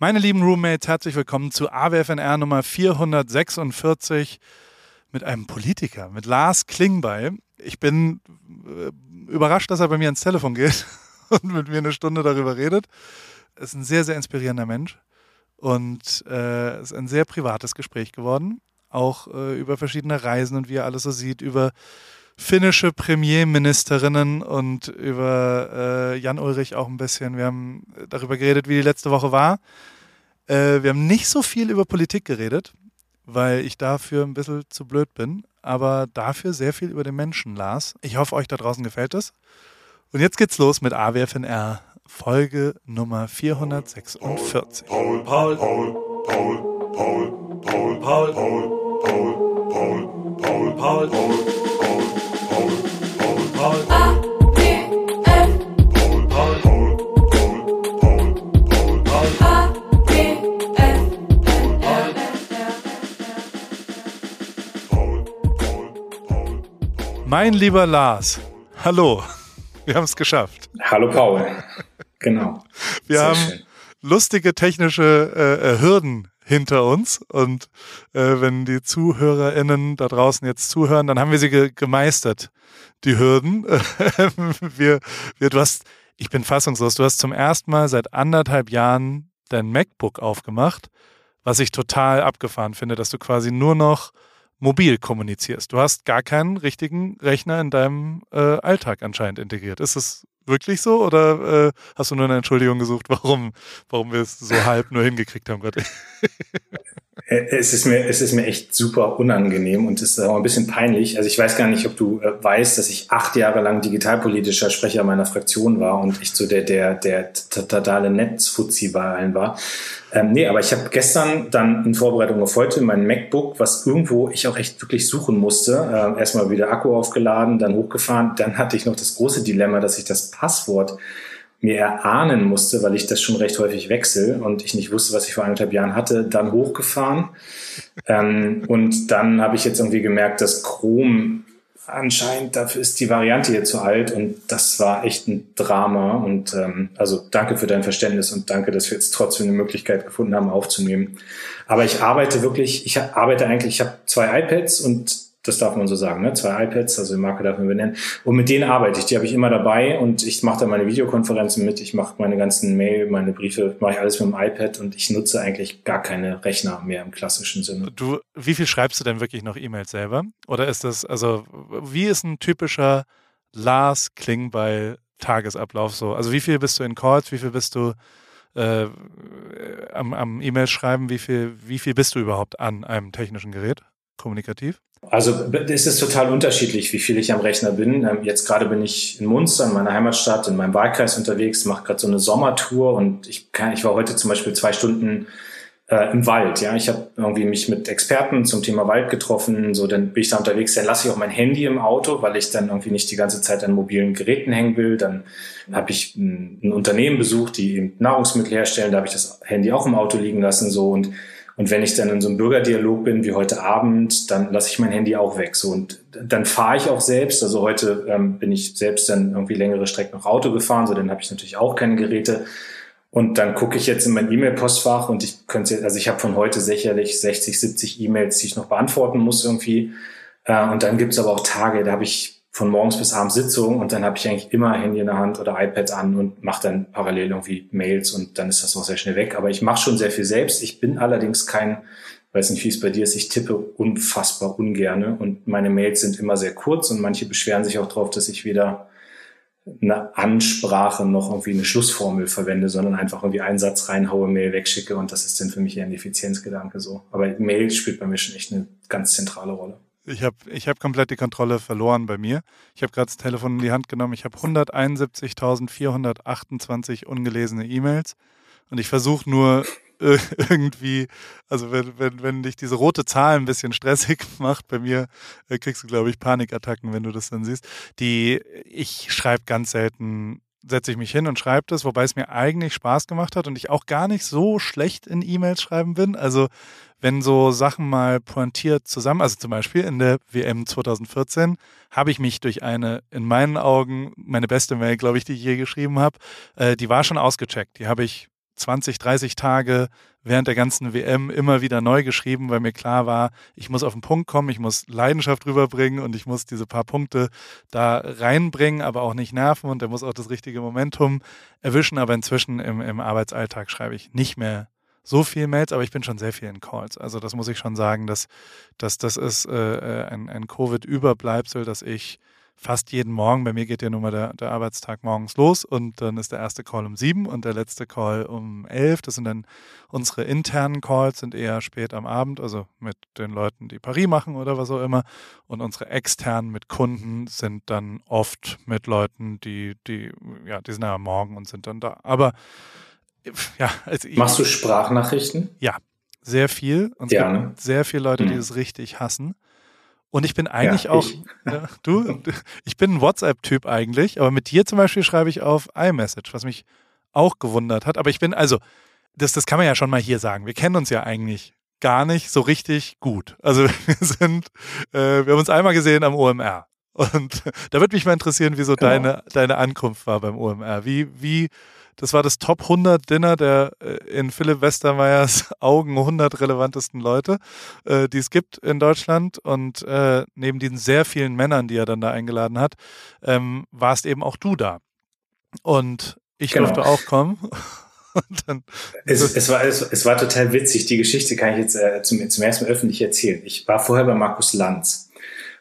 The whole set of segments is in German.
Meine lieben Roommates, herzlich willkommen zu AWFNR Nummer 446 mit einem Politiker, mit Lars Klingbeil. Ich bin äh, überrascht, dass er bei mir ans Telefon geht und mit mir eine Stunde darüber redet. Er ist ein sehr, sehr inspirierender Mensch und äh, ist ein sehr privates Gespräch geworden, auch äh, über verschiedene Reisen und wie er alles so sieht, über finnische Premierministerinnen und über äh, Jan Ulrich auch ein bisschen. Wir haben darüber geredet, wie die letzte Woche war. Äh, wir haben nicht so viel über Politik geredet, weil ich dafür ein bisschen zu blöd bin, aber dafür sehr viel über den Menschen las. Ich hoffe, euch da draußen gefällt es. Und jetzt geht's los mit AWFNR, Folge Nummer 446. Paul, Paul, Paul, Paul, Paul, Paul, Paul, Paul, Paul, Paul, Paul, Paul, Paul. Mein lieber Lars, hallo. Wir haben es geschafft. Hallo Paul. Genau. Wir Sehr haben schön. lustige technische äh, äh, Hürden hinter uns und äh, wenn die ZuhörerInnen da draußen jetzt zuhören, dann haben wir sie ge gemeistert, die Hürden. wir, wir, du hast, ich bin fassungslos, du hast zum ersten Mal seit anderthalb Jahren dein MacBook aufgemacht, was ich total abgefahren finde, dass du quasi nur noch mobil kommunizierst. Du hast gar keinen richtigen Rechner in deinem äh, Alltag anscheinend integriert. Ist es wirklich so oder äh, hast du nur eine Entschuldigung gesucht, warum, warum wir es so halb nur hingekriegt haben gerade? Äh, es ist mir, es ist mir echt super unangenehm und es ist auch ein bisschen peinlich. Also ich weiß gar nicht, ob du äh, weißt, dass ich acht Jahre lang digitalpolitischer Sprecher meiner Fraktion war und ich so der, der, der totale Netzfuzzi bei allen war. Ähm, nee, aber ich habe gestern dann in Vorbereitung auf heute mein MacBook, was irgendwo ich auch echt wirklich suchen musste, äh, erstmal wieder Akku aufgeladen, dann hochgefahren. Dann hatte ich noch das große Dilemma, dass ich das Passwort mir erahnen musste, weil ich das schon recht häufig wechsle und ich nicht wusste, was ich vor anderthalb Jahren hatte, dann hochgefahren. Ähm, und dann habe ich jetzt irgendwie gemerkt, dass Chrome anscheinend, dafür ist die Variante hier zu alt und das war echt ein Drama. Und ähm, also danke für dein Verständnis und danke, dass wir jetzt trotzdem eine Möglichkeit gefunden haben, aufzunehmen. Aber ich arbeite wirklich, ich arbeite eigentlich, ich habe zwei iPads und das darf man so sagen, ne? zwei iPads, also die Marke darf man benennen. Und mit denen arbeite ich, die habe ich immer dabei und ich mache da meine Videokonferenzen mit, ich mache meine ganzen Mail, meine Briefe, mache ich alles mit dem iPad und ich nutze eigentlich gar keine Rechner mehr im klassischen Sinne. Du, wie viel schreibst du denn wirklich noch E-Mails selber? Oder ist das, also wie ist ein typischer Lars Klingbeil Tagesablauf so? Also wie viel bist du in Calls, wie viel bist du äh, am, am E-Mail schreiben, wie viel, wie viel bist du überhaupt an einem technischen Gerät? kommunikativ? Also es ist total unterschiedlich, wie viel ich am Rechner bin. Ähm, jetzt gerade bin ich in Munster, in meiner Heimatstadt, in meinem Wahlkreis unterwegs, mache gerade so eine Sommertour und ich, kann, ich war heute zum Beispiel zwei Stunden äh, im Wald. Ja, ich habe irgendwie mich mit Experten zum Thema Wald getroffen. So, dann bin ich da unterwegs. Dann lasse ich auch mein Handy im Auto, weil ich dann irgendwie nicht die ganze Zeit an mobilen Geräten hängen will. Dann habe ich ein, ein Unternehmen besucht, die eben Nahrungsmittel herstellen. Da habe ich das Handy auch im Auto liegen lassen. So und und wenn ich dann in so einem Bürgerdialog bin wie heute Abend, dann lasse ich mein Handy auch weg. So und dann fahre ich auch selbst. Also heute ähm, bin ich selbst dann irgendwie längere Strecken noch Auto gefahren, so dann habe ich natürlich auch keine Geräte. Und dann gucke ich jetzt in mein E-Mail-Postfach und ich könnte, also ich habe von heute sicherlich 60, 70 E-Mails, die ich noch beantworten muss irgendwie. Äh, und dann gibt's aber auch Tage, da habe ich von morgens bis abends Sitzung und dann habe ich eigentlich immer Handy in der Hand oder iPad an und mache dann parallel irgendwie Mails und dann ist das auch sehr schnell weg. Aber ich mache schon sehr viel selbst. Ich bin allerdings kein, weiß nicht, wie es bei dir ist, ich tippe unfassbar ungerne und meine Mails sind immer sehr kurz und manche beschweren sich auch darauf, dass ich weder eine Ansprache noch irgendwie eine Schlussformel verwende, sondern einfach irgendwie einen Satz reinhaue, Mail wegschicke und das ist dann für mich eher ein Effizienzgedanke so. Aber Mail spielt bei mir schon echt eine ganz zentrale Rolle. Ich habe ich hab komplett die Kontrolle verloren bei mir. Ich habe gerade das Telefon in die Hand genommen. Ich habe 171.428 ungelesene E-Mails und ich versuche nur irgendwie, also wenn, wenn, wenn dich diese rote Zahl ein bisschen stressig macht, bei mir äh, kriegst du, glaube ich, Panikattacken, wenn du das dann siehst. Die, ich schreibe ganz selten setze ich mich hin und schreibe das, wobei es mir eigentlich Spaß gemacht hat und ich auch gar nicht so schlecht in E-Mails schreiben bin. Also wenn so Sachen mal pointiert zusammen, also zum Beispiel in der WM 2014, habe ich mich durch eine, in meinen Augen, meine beste Mail, glaube ich, die ich je geschrieben habe, äh, die war schon ausgecheckt. Die habe ich 20, 30 Tage während der ganzen WM immer wieder neu geschrieben, weil mir klar war, ich muss auf den Punkt kommen, ich muss Leidenschaft rüberbringen und ich muss diese paar Punkte da reinbringen, aber auch nicht nerven und der muss auch das richtige Momentum erwischen. Aber inzwischen im, im Arbeitsalltag schreibe ich nicht mehr so viel Mails, aber ich bin schon sehr viel in Calls. Also das muss ich schon sagen, dass, dass das ist äh, äh ein, ein Covid-Überbleibsel, dass ich fast jeden Morgen, bei mir geht ja nun mal der, der Arbeitstag morgens los und dann ist der erste Call um sieben und der letzte Call um elf. Das sind dann unsere internen Calls, sind eher spät am Abend, also mit den Leuten, die Paris machen oder was auch immer. Und unsere externen mit Kunden sind dann oft mit Leuten, die, die, ja, die sind ja am Morgen und sind dann da. Aber ja, also ich, Machst du Sprachnachrichten? Ja, sehr viel. Und es gibt sehr viele Leute, die mhm. es richtig hassen. Und ich bin eigentlich ja, auch, ja, du, ich bin ein WhatsApp-Typ eigentlich, aber mit dir zum Beispiel schreibe ich auf iMessage, was mich auch gewundert hat. Aber ich bin, also, das, das kann man ja schon mal hier sagen. Wir kennen uns ja eigentlich gar nicht so richtig gut. Also wir sind, äh, wir haben uns einmal gesehen am OMR. Und da würde mich mal interessieren, wieso genau. deine, deine Ankunft war beim OMR. Wie, wie das war das Top 100 Dinner der äh, in Philipp Westermeyers Augen 100 relevantesten Leute, äh, die es gibt in Deutschland. Und äh, neben diesen sehr vielen Männern, die er dann da eingeladen hat, ähm, warst eben auch du da. Und ich genau. durfte auch kommen. es, es, war, es, es, war total witzig. Die Geschichte kann ich jetzt äh, zum, zum ersten Mal öffentlich erzählen. Ich war vorher bei Markus Lanz.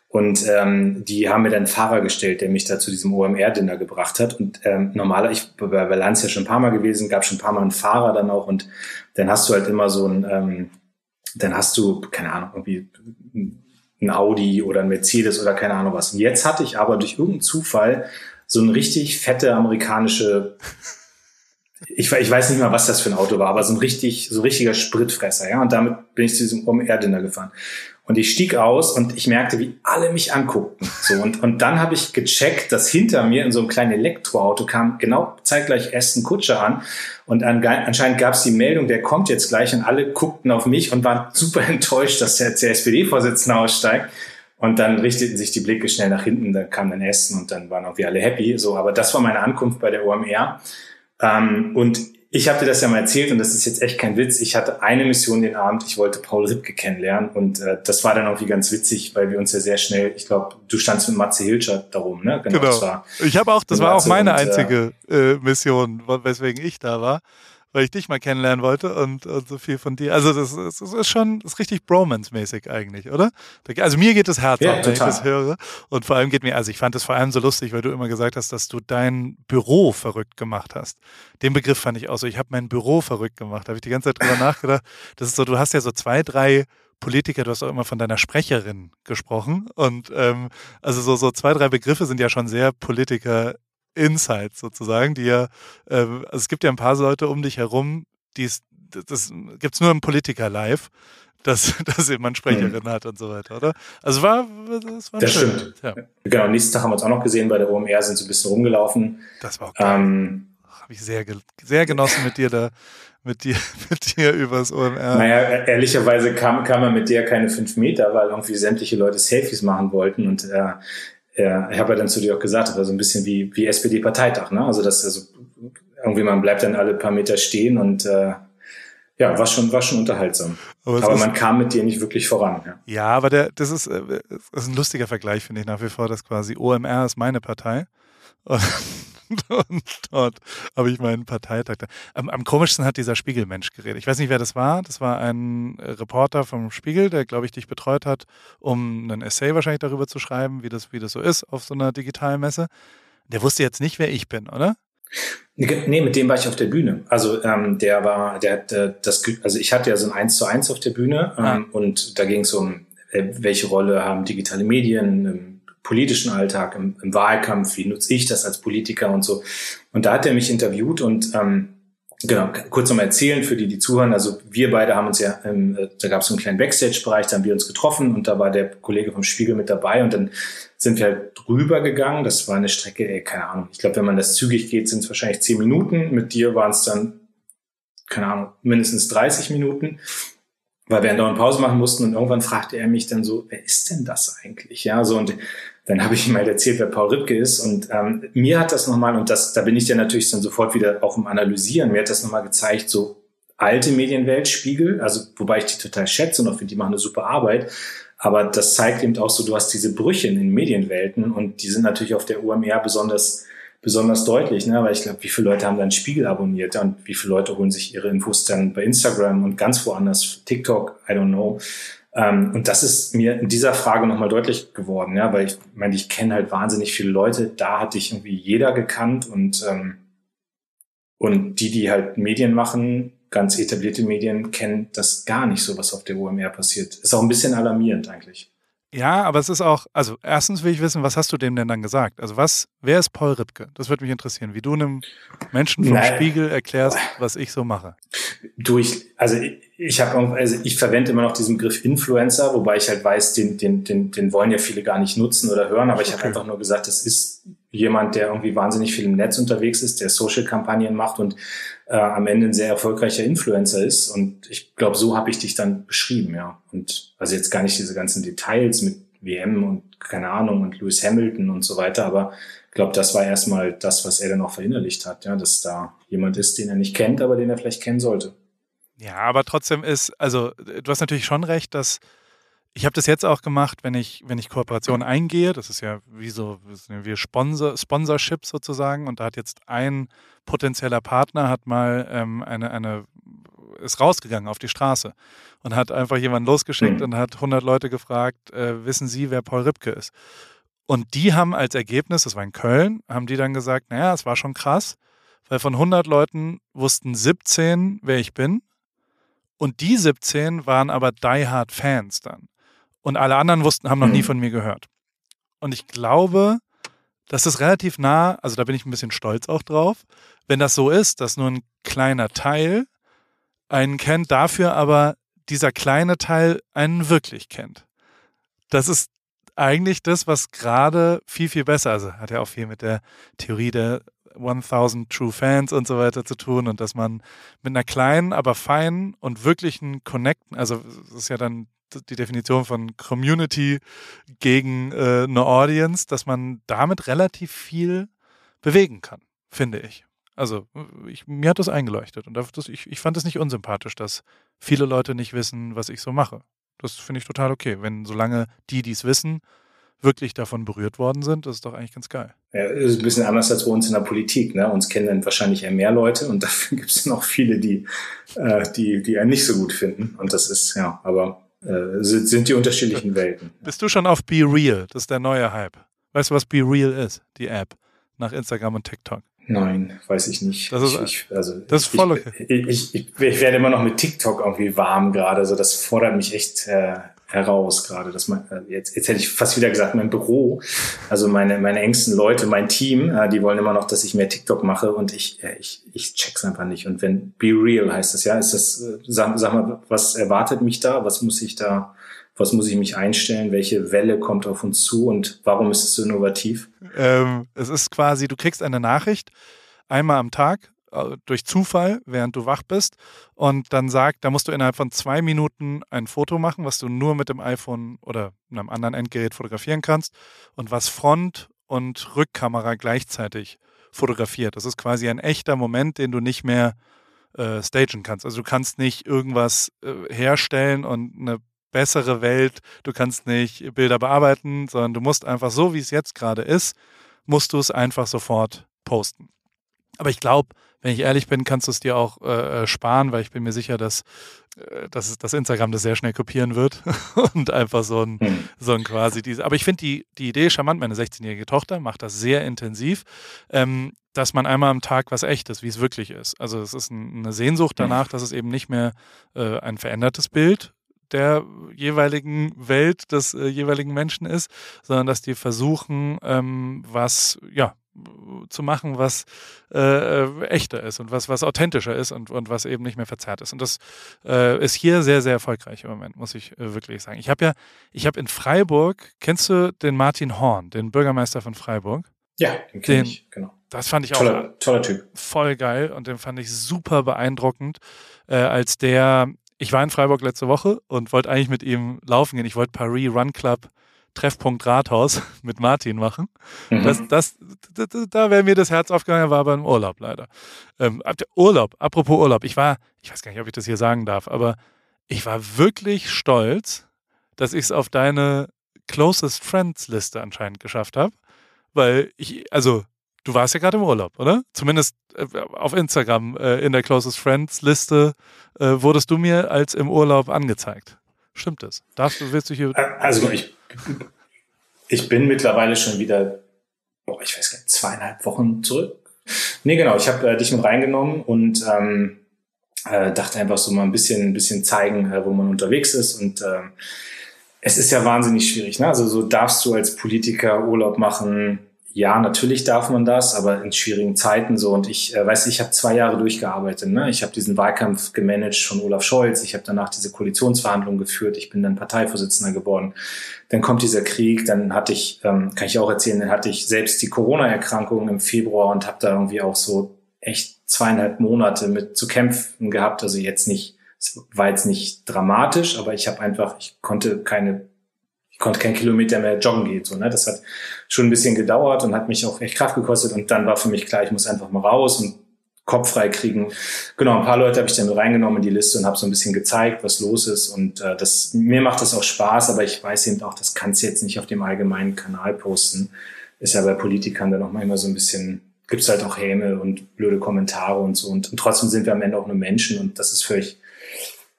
Und ähm, die haben mir dann einen Fahrer gestellt, der mich da zu diesem OMR-Dinner gebracht hat. Und ähm, normaler, ich bin bei Lanz ja schon ein paar Mal gewesen, gab schon ein paar Mal einen Fahrer dann auch. Und dann hast du halt immer so ein, ähm, dann hast du, keine Ahnung, irgendwie ein Audi oder ein Mercedes oder keine Ahnung was. Und jetzt hatte ich aber durch irgendeinen Zufall so eine richtig fette amerikanische ich, ich weiß nicht mal, was das für ein Auto war, aber so ein richtig, so richtiger Spritfresser, ja. Und damit bin ich zu diesem OMR-Dinner gefahren. Und ich stieg aus und ich merkte, wie alle mich anguckten. So, und, und dann habe ich gecheckt, dass hinter mir in so einem kleinen Elektroauto kam genau zeitgleich Aston Kutscher an. Und an, anscheinend gab es die Meldung, der kommt jetzt gleich und alle guckten auf mich und waren super enttäuscht, dass der, der SPD-Vorsitzende aussteigt. Und dann richteten sich die Blicke schnell nach hinten, da kam dann Essen und dann waren auch wir alle happy. So, aber das war meine Ankunft bei der OMR. Ähm, und ich habe dir das ja mal erzählt und das ist jetzt echt kein Witz. Ich hatte eine Mission den Abend, ich wollte Paul Ripke kennenlernen und äh, das war dann irgendwie ganz witzig, weil wir uns ja sehr schnell, ich glaube, du standst mit Matze Hilscher darum, ne? Genau. genau. Ich habe auch, das war auch meine und, äh, einzige äh, Mission, weswegen ich da war weil ich dich mal kennenlernen wollte und, und so viel von dir. Also das, das, das ist schon das ist richtig Bromance-mäßig eigentlich, oder? Also mir geht das Herz ja, auf, wenn ich das höre. Und vor allem geht mir, also ich fand es vor allem so lustig, weil du immer gesagt hast, dass du dein Büro verrückt gemacht hast. Den Begriff fand ich auch so. Ich habe mein Büro verrückt gemacht. Da habe ich die ganze Zeit drüber nachgedacht. Das ist so, du hast ja so zwei, drei Politiker, du hast auch immer von deiner Sprecherin gesprochen. Und ähm, also so, so zwei, drei Begriffe sind ja schon sehr Politiker Insights sozusagen, die ja, äh, also es gibt ja ein paar Leute um dich herum, die es, das gibt es nur im Politiker live, dass, dass jemand Sprecherin mhm. hat und so weiter, oder? Also war, das war Das schön. stimmt. Ja. Genau, nächsten Tag haben wir uns auch noch gesehen bei der OMR, sind so ein bisschen rumgelaufen. Das war auch geil. Ähm, Habe ich sehr, sehr genossen mit dir da mit dir, mit dir übers OMR. Naja, ehrlicherweise kam, kam er mit dir keine fünf Meter, weil irgendwie sämtliche Leute Selfies machen wollten und äh, ja, ich habe ja dann zu dir auch gesagt, das war so ein bisschen wie, wie SPD-Parteitag, ne? Also das also irgendwie man bleibt dann alle paar Meter stehen und äh, ja, war schon, war schon unterhaltsam. Aber, aber man kam mit dir nicht wirklich voran. Ja, ja aber der, das ist, äh, das ist ein lustiger Vergleich, finde ich nach wie vor, dass quasi OMR ist meine Partei. Und und dort habe ich meinen Parteitag. Am, am, komischsten hat dieser Spiegelmensch geredet. Ich weiß nicht, wer das war. Das war ein Reporter vom Spiegel, der, glaube ich, dich betreut hat, um einen Essay wahrscheinlich darüber zu schreiben, wie das, wie das so ist auf so einer digitalen Messe. Der wusste jetzt nicht, wer ich bin, oder? Nee, mit dem war ich auf der Bühne. Also ähm, der war, der hat äh, das, also ich hatte ja so ein Eins zu eins auf der Bühne ähm, ah. und da ging es um, äh, welche Rolle haben digitale Medien, ähm, politischen Alltag, im, im, Wahlkampf, wie nutze ich das als Politiker und so. Und da hat er mich interviewt und ähm, genau, kurz nochmal erzählen für die, die zuhören. Also wir beide haben uns ja, ähm, da gab es so einen kleinen Backstage-Bereich, da haben wir uns getroffen und da war der Kollege vom Spiegel mit dabei und dann sind wir halt drüber gegangen. Das war eine Strecke, ey, keine Ahnung. Ich glaube, wenn man das zügig geht, sind es wahrscheinlich zehn Minuten. Mit dir waren es dann, keine Ahnung, mindestens 30 Minuten weil wir dann Pause machen mussten und irgendwann fragte er mich dann so, wer ist denn das eigentlich? Ja, so und dann habe ich ihm halt erzählt, wer Paul Ripke ist. Und ähm, mir hat das nochmal, und das, da bin ich dann natürlich dann sofort wieder auch im Analysieren, mir hat das nochmal gezeigt, so alte Medienwelt, Spiegel, also wobei ich die total schätze und auch finde, die machen eine super Arbeit. Aber das zeigt eben auch so, du hast diese Brüche in den Medienwelten und die sind natürlich auf der UMR besonders besonders deutlich, ne? weil ich glaube, wie viele Leute haben dann Spiegel abonniert und wie viele Leute holen sich ihre Infos dann bei Instagram und ganz woanders, TikTok, I don't know. Ähm, und das ist mir in dieser Frage nochmal deutlich geworden, ja, weil ich meine, ich kenne halt wahnsinnig viele Leute, da hatte ich irgendwie jeder gekannt und, ähm, und die, die halt Medien machen, ganz etablierte Medien, kennen das gar nicht so, was auf der OMR passiert. Ist auch ein bisschen alarmierend eigentlich. Ja, aber es ist auch, also erstens will ich wissen, was hast du dem denn dann gesagt? Also was, wer ist Paul Ripke? Das würde mich interessieren, wie du einem Menschen vom naja. Spiegel erklärst, was ich so mache. Du, ich, also ich, ich habe, also ich verwende immer noch diesen Begriff Influencer, wobei ich halt weiß, den, den, den, den wollen ja viele gar nicht nutzen oder hören, aber ich okay. habe einfach nur gesagt, es ist jemand, der irgendwie wahnsinnig viel im Netz unterwegs ist, der Social-Kampagnen macht und äh, am Ende ein sehr erfolgreicher Influencer ist. Und ich glaube, so habe ich dich dann beschrieben, ja. Und also jetzt gar nicht diese ganzen Details mit WM und keine Ahnung und Lewis Hamilton und so weiter, aber ich glaube, das war erstmal das, was er dann auch verinnerlicht hat, ja, dass da jemand ist, den er nicht kennt, aber den er vielleicht kennen sollte. Ja, aber trotzdem ist, also du hast natürlich schon recht, dass ich habe das jetzt auch gemacht, wenn ich, wenn ich Kooperationen eingehe. Das ist ja wie so wie Sponsor, Sponsorship sozusagen. Und da hat jetzt ein potenzieller Partner hat mal ähm, eine, eine ist rausgegangen auf die Straße und hat einfach jemanden losgeschickt mhm. und hat 100 Leute gefragt, äh, wissen Sie, wer Paul Ripke ist? Und die haben als Ergebnis, das war in Köln, haben die dann gesagt, naja, es war schon krass, weil von 100 Leuten wussten 17, wer ich bin. Und die 17 waren aber Die Hard Fans dann. Und alle anderen wussten, haben noch nie mhm. von mir gehört. Und ich glaube, das ist relativ nah, also da bin ich ein bisschen stolz auch drauf, wenn das so ist, dass nur ein kleiner Teil einen kennt, dafür aber dieser kleine Teil einen wirklich kennt. Das ist eigentlich das, was gerade viel, viel besser, also hat ja auch viel mit der Theorie der 1000 True Fans und so weiter zu tun und dass man mit einer kleinen, aber feinen und wirklichen Connecten, also das ist ja dann die Definition von Community gegen äh, eine Audience, dass man damit relativ viel bewegen kann, finde ich. Also ich, mir hat das eingeleuchtet und das, ich, ich fand es nicht unsympathisch, dass viele Leute nicht wissen, was ich so mache. Das finde ich total okay. Wenn solange die, die es wissen, wirklich davon berührt worden sind, das ist doch eigentlich ganz geil. Ja, ist ein bisschen anders als bei uns in der Politik. Ne? Uns kennen dann wahrscheinlich eher mehr Leute und dafür gibt es noch viele, die, äh, die, die einen nicht so gut finden. Und das ist, ja, aber äh, sind, sind die unterschiedlichen Welten. Bist du schon auf Be Real? Das ist der neue Hype. Weißt du, was Be Real ist? Die App nach Instagram und TikTok. Nein, weiß ich nicht. Das ist, ich, also, das ist voll okay. Ich, ich, ich, ich, werde immer noch mit TikTok irgendwie warm gerade. Also das fordert mich echt äh, heraus gerade. Dass man, äh, jetzt, jetzt hätte ich fast wieder gesagt, mein Büro, also meine, meine engsten Leute, mein Team, äh, die wollen immer noch, dass ich mehr TikTok mache und ich, äh, ich, ich check's einfach nicht. Und wenn Be Real heißt das, ja, ist das, sag, sag mal, was erwartet mich da? Was muss ich da, was muss ich mich einstellen? Welche Welle kommt auf uns zu und warum ist es so innovativ? Ähm, es ist quasi, du kriegst eine Nachricht einmal am Tag durch Zufall, während du wach bist. Und dann sagt, da musst du innerhalb von zwei Minuten ein Foto machen, was du nur mit dem iPhone oder einem anderen Endgerät fotografieren kannst und was Front- und Rückkamera gleichzeitig fotografiert. Das ist quasi ein echter Moment, den du nicht mehr äh, stagen kannst. Also du kannst nicht irgendwas äh, herstellen und eine bessere Welt, du kannst nicht Bilder bearbeiten, sondern du musst einfach so, wie es jetzt gerade ist, musst du es einfach sofort posten. Aber ich glaube, wenn ich ehrlich bin, kannst du es dir auch äh, äh, sparen, weil ich bin mir sicher, dass, äh, dass, dass Instagram das sehr schnell kopieren wird und einfach so ein, hm. so ein quasi diese. Aber ich finde die, die Idee charmant. Meine 16-jährige Tochter macht das sehr intensiv, ähm, dass man einmal am Tag was echtes, wie es wirklich ist. Also es ist ein, eine Sehnsucht hm. danach, dass es eben nicht mehr äh, ein verändertes Bild der jeweiligen Welt des äh, jeweiligen Menschen ist, sondern dass die versuchen, ähm, was ja zu machen, was äh, echter ist und was, was authentischer ist und, und was eben nicht mehr verzerrt ist. Und das äh, ist hier sehr, sehr erfolgreich im Moment, muss ich äh, wirklich sagen. Ich habe ja, ich habe in Freiburg, kennst du den Martin Horn, den Bürgermeister von Freiburg? Ja, den kenne ich, genau. Das fand ich auch toller, toller Typ. voll geil und den fand ich super beeindruckend, äh, als der, ich war in Freiburg letzte Woche und wollte eigentlich mit ihm laufen gehen. Ich wollte Paris Run Club Treffpunkt Rathaus mit Martin machen. Mhm. Das, das, da wäre mir das Herz aufgegangen, war aber im Urlaub leider. Ähm, Urlaub, apropos Urlaub, ich war, ich weiß gar nicht, ob ich das hier sagen darf, aber ich war wirklich stolz, dass ich es auf deine Closest Friends Liste anscheinend geschafft habe. Weil ich, also, du warst ja gerade im Urlaub, oder? Zumindest äh, auf Instagram äh, in der Closest Friends Liste äh, wurdest du mir als im Urlaub angezeigt. Stimmt das? Darfst du, willst du hier. Also ich, ich bin mittlerweile schon wieder, oh, ich weiß gar nicht, zweieinhalb Wochen zurück. Nee, genau, ich habe äh, dich mit reingenommen und ähm, äh, dachte einfach so mal ein bisschen, ein bisschen zeigen, äh, wo man unterwegs ist. Und ähm, es ist ja wahnsinnig schwierig. Ne? Also so darfst du als Politiker Urlaub machen, ja, natürlich darf man das, aber in schwierigen Zeiten so. Und ich äh, weiß, ich habe zwei Jahre durchgearbeitet. Ne? Ich habe diesen Wahlkampf gemanagt von Olaf Scholz. Ich habe danach diese Koalitionsverhandlungen geführt. Ich bin dann Parteivorsitzender geworden. Dann kommt dieser Krieg. Dann hatte ich, ähm, kann ich auch erzählen, dann hatte ich selbst die Corona-Erkrankung im Februar und habe da irgendwie auch so echt zweieinhalb Monate mit zu kämpfen gehabt. Also jetzt nicht, es war jetzt nicht dramatisch, aber ich habe einfach, ich konnte keine ich konnte keinen Kilometer mehr joggen gehen. So, ne? Das hat schon ein bisschen gedauert und hat mich auch echt Kraft gekostet. Und dann war für mich klar, ich muss einfach mal raus und Kopf frei kriegen. Genau, ein paar Leute habe ich dann reingenommen in die Liste und habe so ein bisschen gezeigt, was los ist. Und äh, das, mir macht das auch Spaß, aber ich weiß eben auch, das kannst du jetzt nicht auf dem allgemeinen Kanal posten. Ist ja bei Politikern dann auch manchmal so ein bisschen, gibt's halt auch Häme und blöde Kommentare und so. Und, und trotzdem sind wir am Ende auch nur Menschen und das ist völlig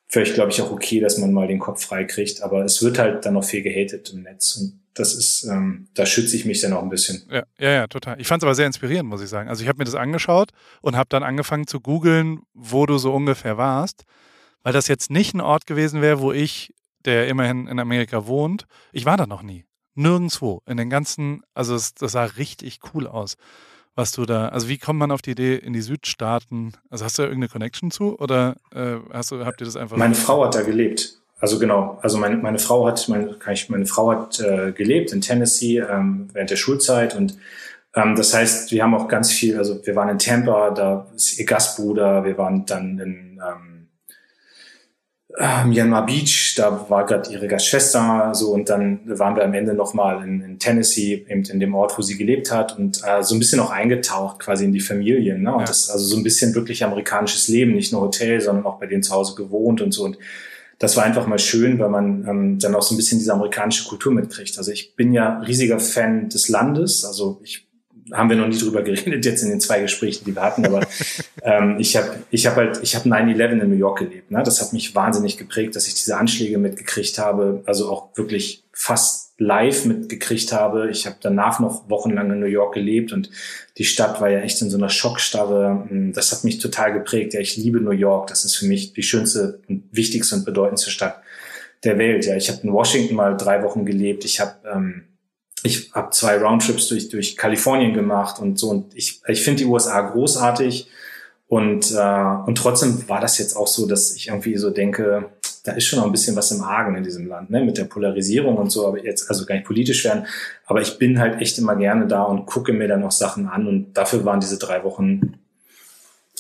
völlig, glaube ich, auch okay, dass man mal den Kopf frei kriegt. Aber es wird halt dann noch viel gehatet im Netz. Und das ist, ähm, da schütze ich mich dann auch ein bisschen. Ja, ja, ja total. Ich fand es aber sehr inspirierend, muss ich sagen. Also ich habe mir das angeschaut und habe dann angefangen zu googeln, wo du so ungefähr warst. Weil das jetzt nicht ein Ort gewesen wäre, wo ich, der immerhin in Amerika wohnt, ich war da noch nie. Nirgendwo. In den ganzen, also es, das sah richtig cool aus was du da, also wie kommt man auf die Idee in die Südstaaten? Also hast du da irgendeine Connection zu oder äh, hast du, habt ihr das einfach? Meine Frau hat da gelebt. Also genau, also meine, meine Frau hat, meine, kann ich, meine Frau hat äh, gelebt in Tennessee ähm, während der Schulzeit und ähm, das heißt, wir haben auch ganz viel, also wir waren in Tampa, da ist ihr Gastbruder, wir waren dann in ähm, äh, Myanmar Beach, da war gerade ihre Gastschwester so und dann waren wir am Ende nochmal in, in Tennessee, eben in dem Ort, wo sie gelebt hat und äh, so ein bisschen auch eingetaucht quasi in die Familien. Ne? Und ja. das also so ein bisschen wirklich amerikanisches Leben, nicht nur Hotel, sondern auch bei denen zu Hause gewohnt und so. Und das war einfach mal schön, weil man ähm, dann auch so ein bisschen diese amerikanische Kultur mitkriegt. Also ich bin ja riesiger Fan des Landes, also ich haben wir noch nie drüber geredet jetzt in den zwei Gesprächen, die wir hatten, aber ähm, ich habe ich hab halt, ich habe 9-11 in New York gelebt. Ne? Das hat mich wahnsinnig geprägt, dass ich diese Anschläge mitgekriegt habe, also auch wirklich fast live mitgekriegt habe. Ich habe danach noch wochenlang in New York gelebt und die Stadt war ja echt in so einer Schockstarre. Hm, das hat mich total geprägt. Ja, ich liebe New York. Das ist für mich die schönste und wichtigste und bedeutendste Stadt der Welt. Ja, ich habe in Washington mal drei Wochen gelebt. Ich habe ähm, ich habe zwei Roundtrips durch, durch Kalifornien gemacht und so. Und ich, ich finde die USA großartig. Und, äh, und trotzdem war das jetzt auch so, dass ich irgendwie so denke, da ist schon noch ein bisschen was im Argen in diesem Land, ne? mit der Polarisierung und so, aber jetzt also gar nicht politisch werden. Aber ich bin halt echt immer gerne da und gucke mir dann noch Sachen an. Und dafür waren diese drei Wochen,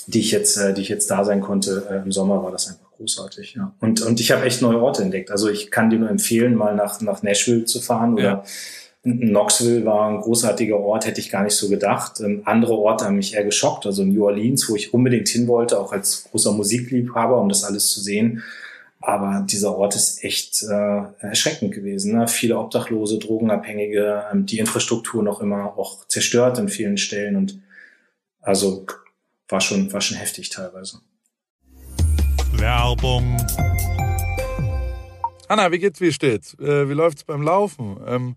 die ich jetzt, äh, die ich jetzt da sein konnte, äh, im Sommer war das einfach großartig. Ja. Und, und ich habe echt neue Orte entdeckt. Also ich kann dir nur empfehlen, mal nach, nach Nashville zu fahren oder ja Knoxville war ein großartiger Ort, hätte ich gar nicht so gedacht. Ähm, andere Orte haben mich eher geschockt, also New Orleans, wo ich unbedingt hin wollte, auch als großer Musikliebhaber, um das alles zu sehen. Aber dieser Ort ist echt äh, erschreckend gewesen. Ne? Viele Obdachlose, Drogenabhängige, ähm, die Infrastruktur noch immer auch zerstört in vielen Stellen und also war schon, war schon heftig teilweise. Werbung. Anna, wie geht's, wie steht's? Äh, wie läuft's beim Laufen? Ähm,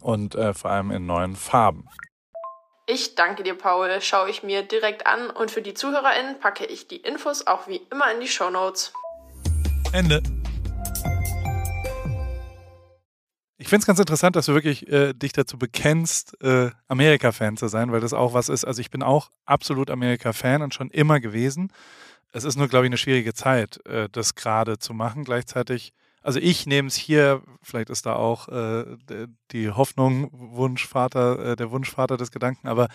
und äh, vor allem in neuen Farben. Ich danke dir, Paul. Schaue ich mir direkt an und für die ZuhörerInnen packe ich die Infos auch wie immer in die Show Notes. Ende. Ich finde es ganz interessant, dass du wirklich äh, dich dazu bekennst, äh, Amerika-Fan zu sein, weil das auch was ist. Also ich bin auch absolut Amerika-Fan und schon immer gewesen. Es ist nur, glaube ich, eine schwierige Zeit, äh, das gerade zu machen. Gleichzeitig also ich nehme es hier, vielleicht ist da auch äh, die Hoffnung, Wunschvater, äh, der Wunschvater des Gedanken, aber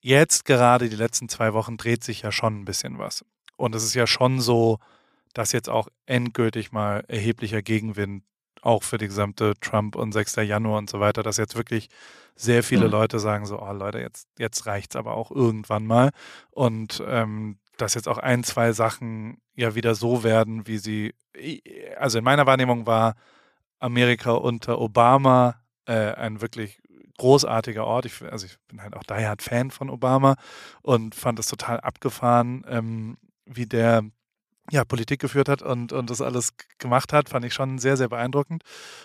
jetzt gerade die letzten zwei Wochen dreht sich ja schon ein bisschen was. Und es ist ja schon so, dass jetzt auch endgültig mal erheblicher Gegenwind auch für die gesamte Trump und 6. Januar und so weiter, dass jetzt wirklich sehr viele mhm. Leute sagen so, oh Leute, jetzt, jetzt reicht's aber auch irgendwann mal. Und ähm, dass jetzt auch ein, zwei Sachen ja wieder so werden, wie sie, also in meiner Wahrnehmung war Amerika unter Obama äh, ein wirklich großartiger Ort. Ich, also ich bin halt auch daher Fan von Obama und fand es total abgefahren, ähm, wie der ja, Politik geführt hat und, und das alles gemacht hat, fand ich schon sehr, sehr beeindruckend.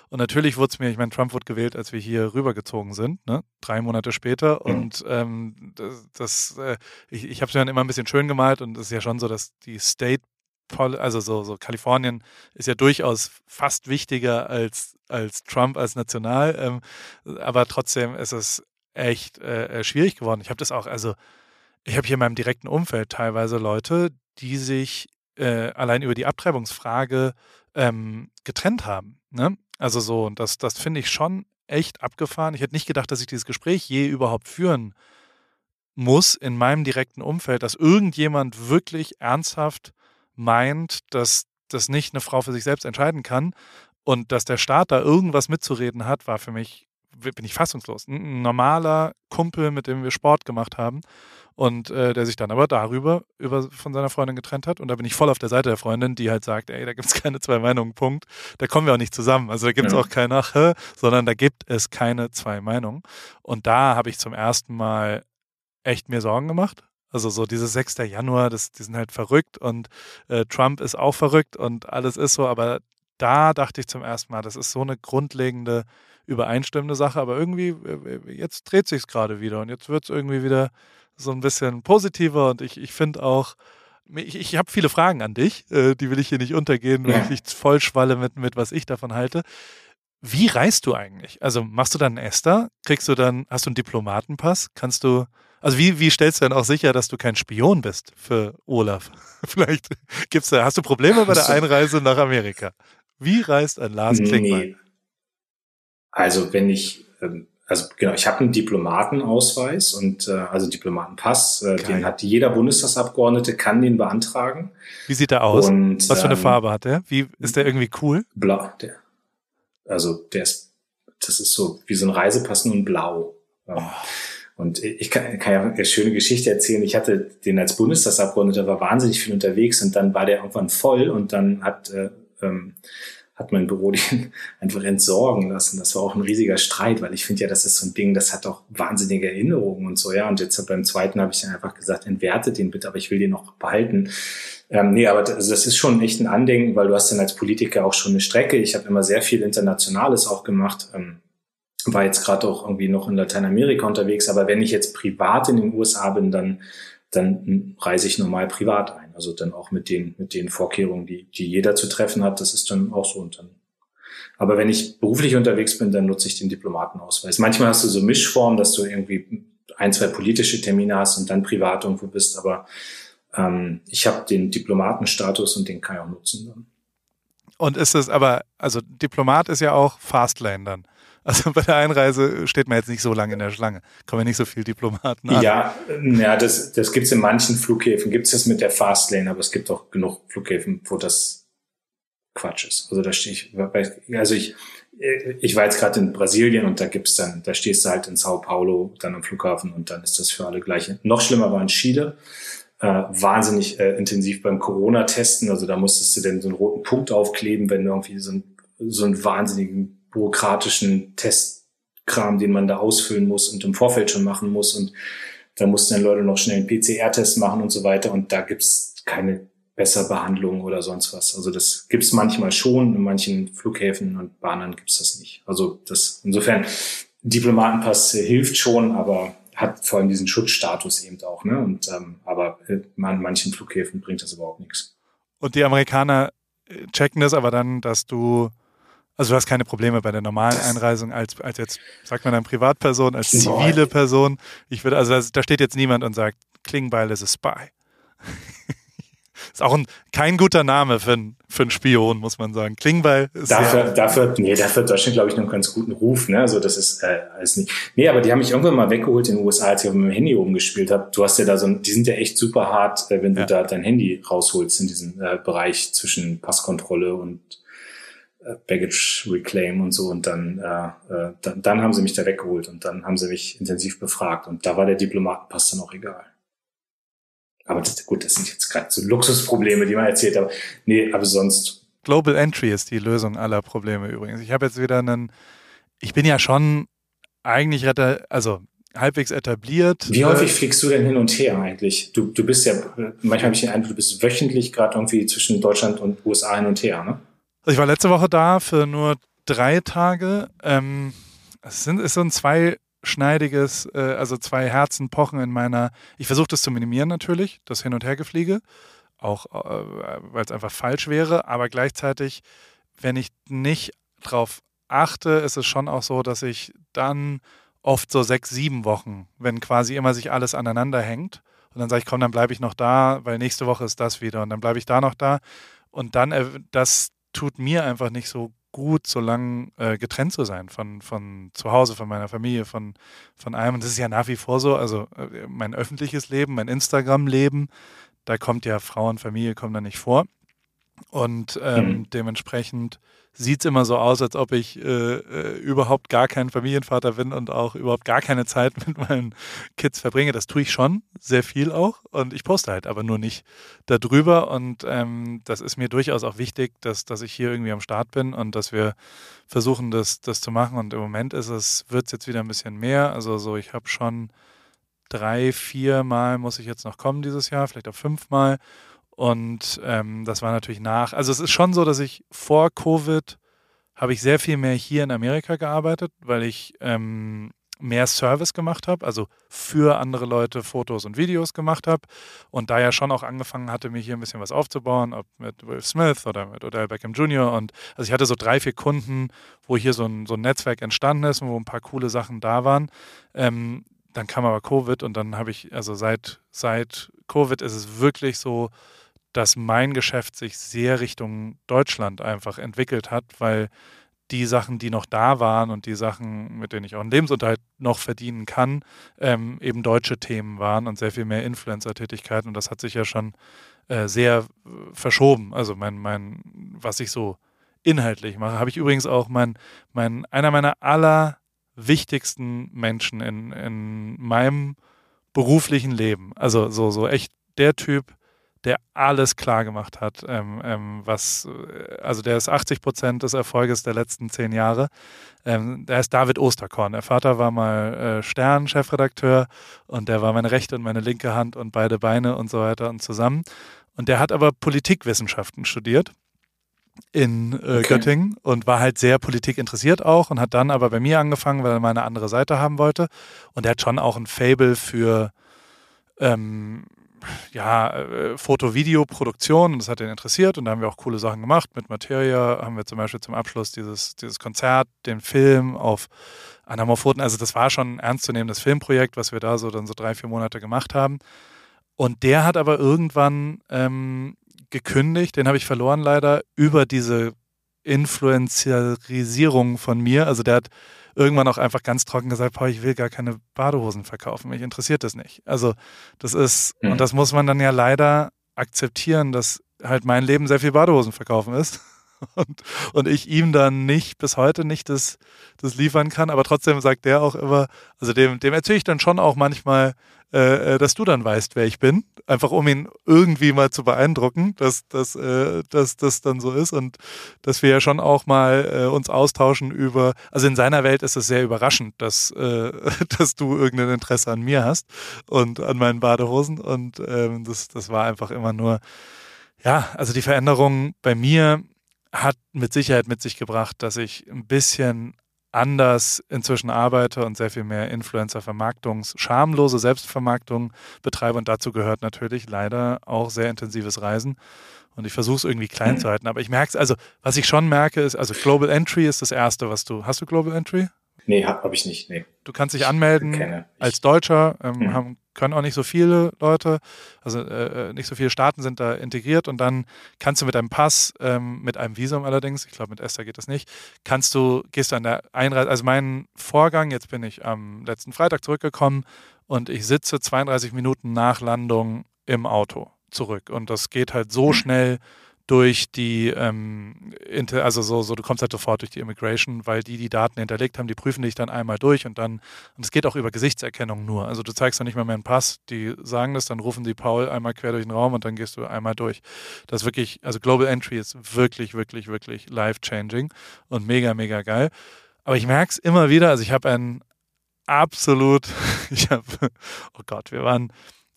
Und natürlich wurde es mir, ich meine, Trump wurde gewählt, als wir hier rübergezogen sind, ne? drei Monate später. Mhm. Und ähm, das, das äh, ich, ich habe es mir dann immer ein bisschen schön gemalt und es ist ja schon so, dass die State also so, so Kalifornien ist ja durchaus fast wichtiger als, als Trump als national, ähm, aber trotzdem ist es echt äh, äh schwierig geworden. Ich habe das auch, also ich habe hier in meinem direkten Umfeld teilweise Leute, die sich äh, allein über die Abtreibungsfrage ähm, getrennt haben. Ne? Also so, das, das finde ich schon echt abgefahren. Ich hätte nicht gedacht, dass ich dieses Gespräch je überhaupt führen muss in meinem direkten Umfeld, dass irgendjemand wirklich ernsthaft meint, dass das nicht eine Frau für sich selbst entscheiden kann und dass der Staat da irgendwas mitzureden hat, war für mich, bin ich fassungslos. Ein normaler Kumpel, mit dem wir Sport gemacht haben und äh, der sich dann aber darüber über, von seiner Freundin getrennt hat. Und da bin ich voll auf der Seite der Freundin, die halt sagt, ey, da gibt es keine zwei Meinungen, Punkt. Da kommen wir auch nicht zusammen. Also da gibt es ja. auch kein Ach, sondern da gibt es keine zwei Meinungen. Und da habe ich zum ersten Mal echt mir Sorgen gemacht. Also so dieses 6. Januar, das, die sind halt verrückt und äh, Trump ist auch verrückt und alles ist so, aber da dachte ich zum ersten Mal, das ist so eine grundlegende, übereinstimmende Sache, aber irgendwie, äh, jetzt dreht sich es gerade wieder und jetzt wird es irgendwie wieder so ein bisschen positiver und ich, ich finde auch, ich, ich habe viele Fragen an dich, äh, die will ich hier nicht untergehen, weil ja. ich nicht voll schwalle mit, mit, was ich davon halte. Wie reist du eigentlich? Also machst du dann einen Esther? Kriegst du dann, hast du einen Diplomatenpass? Kannst du, also wie, wie stellst du denn auch sicher, dass du kein Spion bist für Olaf? Vielleicht gibt's da, hast du Probleme bei der Einreise nach Amerika? Wie reist ein Lars Klingbeil? Nee. Also wenn ich ähm, also genau, ich habe einen Diplomatenausweis und äh, also Diplomatenpass, äh, den hat jeder Bundestagsabgeordnete, kann den beantragen. Wie sieht der aus? Und, Was für eine ähm, Farbe hat der? Wie ist der irgendwie cool? Blau. Der, also der ist, das ist so wie so ein Reisepass nur in Blau. Oh. Und ich kann, kann ja eine schöne Geschichte erzählen. Ich hatte den als Bundestagsabgeordneter, war wahnsinnig viel unterwegs und dann war der irgendwann voll und dann hat, äh, ähm, hat mein Büro den einfach entsorgen lassen. Das war auch ein riesiger Streit, weil ich finde ja, das ist so ein Ding, das hat auch wahnsinnige Erinnerungen und so, ja. Und jetzt beim zweiten habe ich dann einfach gesagt, entwertet den bitte, aber ich will den noch behalten. Ähm, nee, aber das, das ist schon echt ein Andenken, weil du hast dann als Politiker auch schon eine Strecke. Ich habe immer sehr viel Internationales auch gemacht. Ähm, war jetzt gerade auch irgendwie noch in Lateinamerika unterwegs, aber wenn ich jetzt privat in den USA bin, dann, dann reise ich normal privat ein. Also dann auch mit den, mit den Vorkehrungen, die, die jeder zu treffen hat, das ist dann auch so. Und dann, aber wenn ich beruflich unterwegs bin, dann nutze ich den Diplomatenausweis. Manchmal hast du so Mischformen, dass du irgendwie ein, zwei politische Termine hast und dann privat irgendwo bist, aber ähm, ich habe den Diplomatenstatus und den kann ich auch nutzen dann. Und ist es aber, also Diplomat ist ja auch Fastlane dann. Also bei der Einreise steht man jetzt nicht so lange in der Schlange. Kommen ja nicht so viele Diplomaten an. Ja, ja das, das gibt es in manchen Flughäfen, gibt es das mit der Fastlane, aber es gibt auch genug Flughäfen, wo das Quatsch ist. Also da stehe ich, also ich, ich war jetzt gerade in Brasilien und da gibt's dann, da stehst du halt in Sao Paulo dann am Flughafen und dann ist das für alle gleich. Noch schlimmer war in Chile äh, wahnsinnig äh, intensiv beim Corona-Testen. Also da musstest du denn so einen roten Punkt aufkleben, wenn du irgendwie so, ein, so einen wahnsinnigen bürokratischen Testkram, den man da ausfüllen muss und im Vorfeld schon machen muss. Und da mussten dann Leute noch schnell einen PCR-Test machen und so weiter. Und da gibt's keine Besserbehandlung oder sonst was. Also das gibt's manchmal schon, in manchen Flughäfen und Bahnen gibt's das nicht. Also das insofern Diplomatenpass hilft schon, aber hat vor allem diesen Schutzstatus eben auch. Ne? Und, ähm, aber äh, an manchen Flughäfen bringt das überhaupt nichts. Und die Amerikaner äh, checken das aber dann, dass du, also du hast keine Probleme bei der normalen Einreisung als, als jetzt, sagt man dann Privatperson, als zivile Person. Ich würde, also da steht jetzt niemand und sagt, Klingbeil ist a spy. Ist auch ein, kein guter Name für, ein, für einen Spion, muss man sagen. Klingbeil ist dafür, ja dafür, nee, dafür hat Deutschland, glaube ich, noch einen ganz guten Ruf. Ne? Also das ist äh, alles nicht. Nee, aber die haben mich irgendwann mal weggeholt in den USA, als ich auf meinem Handy oben gespielt habe. Du hast ja da so ein, die sind ja echt super hart, äh, wenn du ja. da dein Handy rausholst in diesem äh, Bereich zwischen Passkontrolle und Baggage Reclaim und so. Und dann, äh, äh, dann, dann haben sie mich da weggeholt und dann haben sie mich intensiv befragt. Und da war der Diplomatenpass dann auch egal. Aber das, gut, das sind jetzt gerade so Luxusprobleme, die man erzählt, aber nee, aber sonst. Global Entry ist die Lösung aller Probleme übrigens. Ich habe jetzt wieder einen, ich bin ja schon eigentlich, also halbwegs etabliert. Wie häufig fliegst du denn hin und her eigentlich? Du, du bist ja, manchmal habe ich den Eindruck, du bist wöchentlich gerade irgendwie zwischen Deutschland und USA hin und her, ne? Also ich war letzte Woche da für nur drei Tage. Ähm, es sind, es sind zwei schneidiges, äh, also zwei Herzen pochen in meiner. Ich versuche das zu minimieren natürlich, das Hin- und Hergefliege, auch äh, weil es einfach falsch wäre, aber gleichzeitig, wenn ich nicht drauf achte, ist es schon auch so, dass ich dann oft so sechs, sieben Wochen, wenn quasi immer sich alles aneinander hängt. Und dann sage ich, komm, dann bleibe ich noch da, weil nächste Woche ist das wieder und dann bleibe ich da noch da. Und dann, äh, das tut mir einfach nicht so gut, so lange äh, getrennt zu sein von, von zu Hause, von meiner Familie, von, von allem. Und das ist ja nach wie vor so. Also äh, mein öffentliches Leben, mein Instagram-Leben, da kommt ja Frau und Familie kommen da nicht vor. Und ähm, mhm. dementsprechend sieht es immer so aus, als ob ich äh, äh, überhaupt gar kein Familienvater bin und auch überhaupt gar keine Zeit mit meinen Kids verbringe. Das tue ich schon, sehr viel auch. Und ich poste halt aber nur nicht darüber. Und ähm, das ist mir durchaus auch wichtig, dass, dass ich hier irgendwie am Start bin und dass wir versuchen, das, das zu machen. Und im Moment ist es, wird es jetzt wieder ein bisschen mehr. Also so, ich habe schon drei, vier Mal muss ich jetzt noch kommen dieses Jahr, vielleicht auch fünf Mal. Und ähm, das war natürlich nach. Also es ist schon so, dass ich vor Covid habe ich sehr viel mehr hier in Amerika gearbeitet, weil ich ähm, mehr Service gemacht habe, also für andere Leute Fotos und Videos gemacht habe und da ja schon auch angefangen hatte, mir hier ein bisschen was aufzubauen, ob mit Will Smith oder mit Odell Beckham Jr. Und also ich hatte so drei, vier Kunden, wo hier so ein, so ein Netzwerk entstanden ist und wo ein paar coole Sachen da waren. Ähm, dann kam aber Covid und dann habe ich, also seit, seit Covid ist es wirklich so, dass mein Geschäft sich sehr Richtung Deutschland einfach entwickelt hat, weil die Sachen, die noch da waren und die Sachen, mit denen ich auch einen Lebensunterhalt noch verdienen kann, ähm, eben deutsche Themen waren und sehr viel mehr Influencer-Tätigkeiten. Und das hat sich ja schon äh, sehr äh, verschoben. Also mein, mein, was ich so inhaltlich mache, habe ich übrigens auch mein, mein, einer meiner aller wichtigsten Menschen in, in meinem beruflichen Leben. Also so, so echt der Typ, der alles klar gemacht hat, ähm, ähm, was, äh, also der ist 80 Prozent des Erfolges der letzten zehn Jahre. Ähm, der ist David Osterkorn. Der Vater war mal äh, Stern-Chefredakteur und der war meine rechte und meine linke Hand und beide Beine und so weiter und zusammen. Und der hat aber Politikwissenschaften studiert in äh, okay. Göttingen und war halt sehr Politik interessiert auch und hat dann aber bei mir angefangen, weil er mal eine andere Seite haben wollte. Und er hat schon auch ein Fable für ähm, ja, äh, Foto-Video-Produktion das hat ihn interessiert und da haben wir auch coole Sachen gemacht. Mit Materia haben wir zum Beispiel zum Abschluss dieses, dieses Konzert, den Film auf Anamorphoten. Also das war schon ein ernstzunehmendes Filmprojekt, was wir da so dann so drei, vier Monate gemacht haben. Und der hat aber irgendwann ähm, gekündigt, den habe ich verloren leider, über diese Influenziarisierung von mir. Also der hat irgendwann auch einfach ganz trocken gesagt, boah, ich will gar keine Badehosen verkaufen, mich interessiert das nicht. Also das ist, mhm. und das muss man dann ja leider akzeptieren, dass halt mein Leben sehr viel Badehosen verkaufen ist. Und, und ich ihm dann nicht, bis heute nicht das, das liefern kann. Aber trotzdem sagt der auch immer, also dem, dem erzähle ich dann schon auch manchmal, äh, äh, dass du dann weißt, wer ich bin. Einfach um ihn irgendwie mal zu beeindrucken, dass das äh, dass, dass dann so ist und dass wir ja schon auch mal äh, uns austauschen über, also in seiner Welt ist es sehr überraschend, dass, äh, dass du irgendein Interesse an mir hast und an meinen Badehosen. Und ähm, das, das war einfach immer nur, ja, also die Veränderung bei mir hat mit Sicherheit mit sich gebracht, dass ich ein bisschen anders inzwischen arbeite und sehr viel mehr Influencer-Vermarktungs, schamlose Selbstvermarktung betreibe. Und dazu gehört natürlich leider auch sehr intensives Reisen. Und ich versuche es irgendwie klein mhm. zu halten. Aber ich merke es, also was ich schon merke, ist, also Global Entry ist das Erste, was du. Hast du Global Entry? Nee, habe hab ich nicht. Nee. Du kannst dich anmelden als Deutscher, ähm, mhm. haben, können auch nicht so viele Leute, also äh, äh, nicht so viele Staaten sind da integriert und dann kannst du mit einem Pass, ähm, mit einem Visum allerdings, ich glaube mit Esther geht das nicht, kannst du, gehst du an der Einreise, also mein Vorgang, jetzt bin ich am letzten Freitag zurückgekommen und ich sitze 32 Minuten nach Landung im Auto zurück und das geht halt so mhm. schnell, durch die, ähm, also so, so, du kommst halt sofort durch die Immigration, weil die die Daten hinterlegt haben, die prüfen dich dann einmal durch und dann, und es geht auch über Gesichtserkennung nur. Also du zeigst dann nicht mal mehr einen Pass, die sagen das, dann rufen die Paul einmal quer durch den Raum und dann gehst du einmal durch. Das ist wirklich, also Global Entry ist wirklich, wirklich, wirklich life-changing und mega, mega geil. Aber ich merke es immer wieder, also ich habe ein absolut, ich habe, oh Gott, wir waren,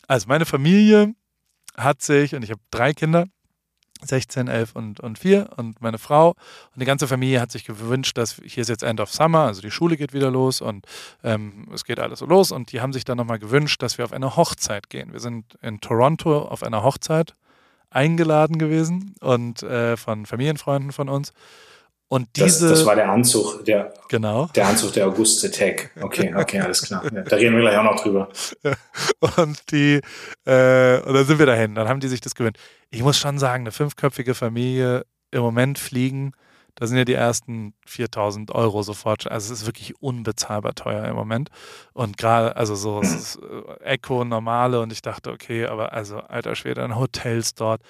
also meine Familie hat sich, und ich habe drei Kinder, 16, 11 und, und 4 und meine Frau. Und die ganze Familie hat sich gewünscht, dass hier ist jetzt End of Summer, also die Schule geht wieder los und ähm, es geht alles so los. Und die haben sich dann nochmal gewünscht, dass wir auf eine Hochzeit gehen. Wir sind in Toronto auf einer Hochzeit eingeladen gewesen und äh, von Familienfreunden von uns. Und diese, das, das war der Anzug, der, genau. der Anzug der Auguste Tech. Okay, okay, alles klar. Ja, da reden wir gleich auch noch drüber. Und die, äh, und dann sind wir dahin. Dann haben die sich das gewöhnt. Ich muss schon sagen, eine fünfköpfige Familie im Moment fliegen, da sind ja die ersten 4000 Euro sofort. Also es ist wirklich unbezahlbar teuer im Moment. Und gerade, also so, es ist äh, Echo, normale. Und ich dachte, okay, aber also alter Schwede, dann Hotels dort.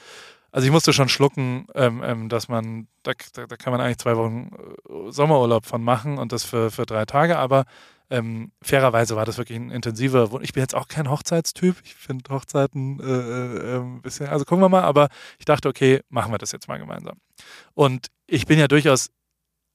Also ich musste schon schlucken, ähm, ähm, dass man, da, da, da, kann man eigentlich zwei Wochen äh, Sommerurlaub von machen und das für, für drei Tage, aber ähm, fairerweise war das wirklich ein intensiver Wunsch. Ich bin jetzt auch kein Hochzeitstyp. Ich finde Hochzeiten äh, äh, ein ähm, bisschen, also gucken wir mal, aber ich dachte, okay, machen wir das jetzt mal gemeinsam. Und ich bin ja durchaus,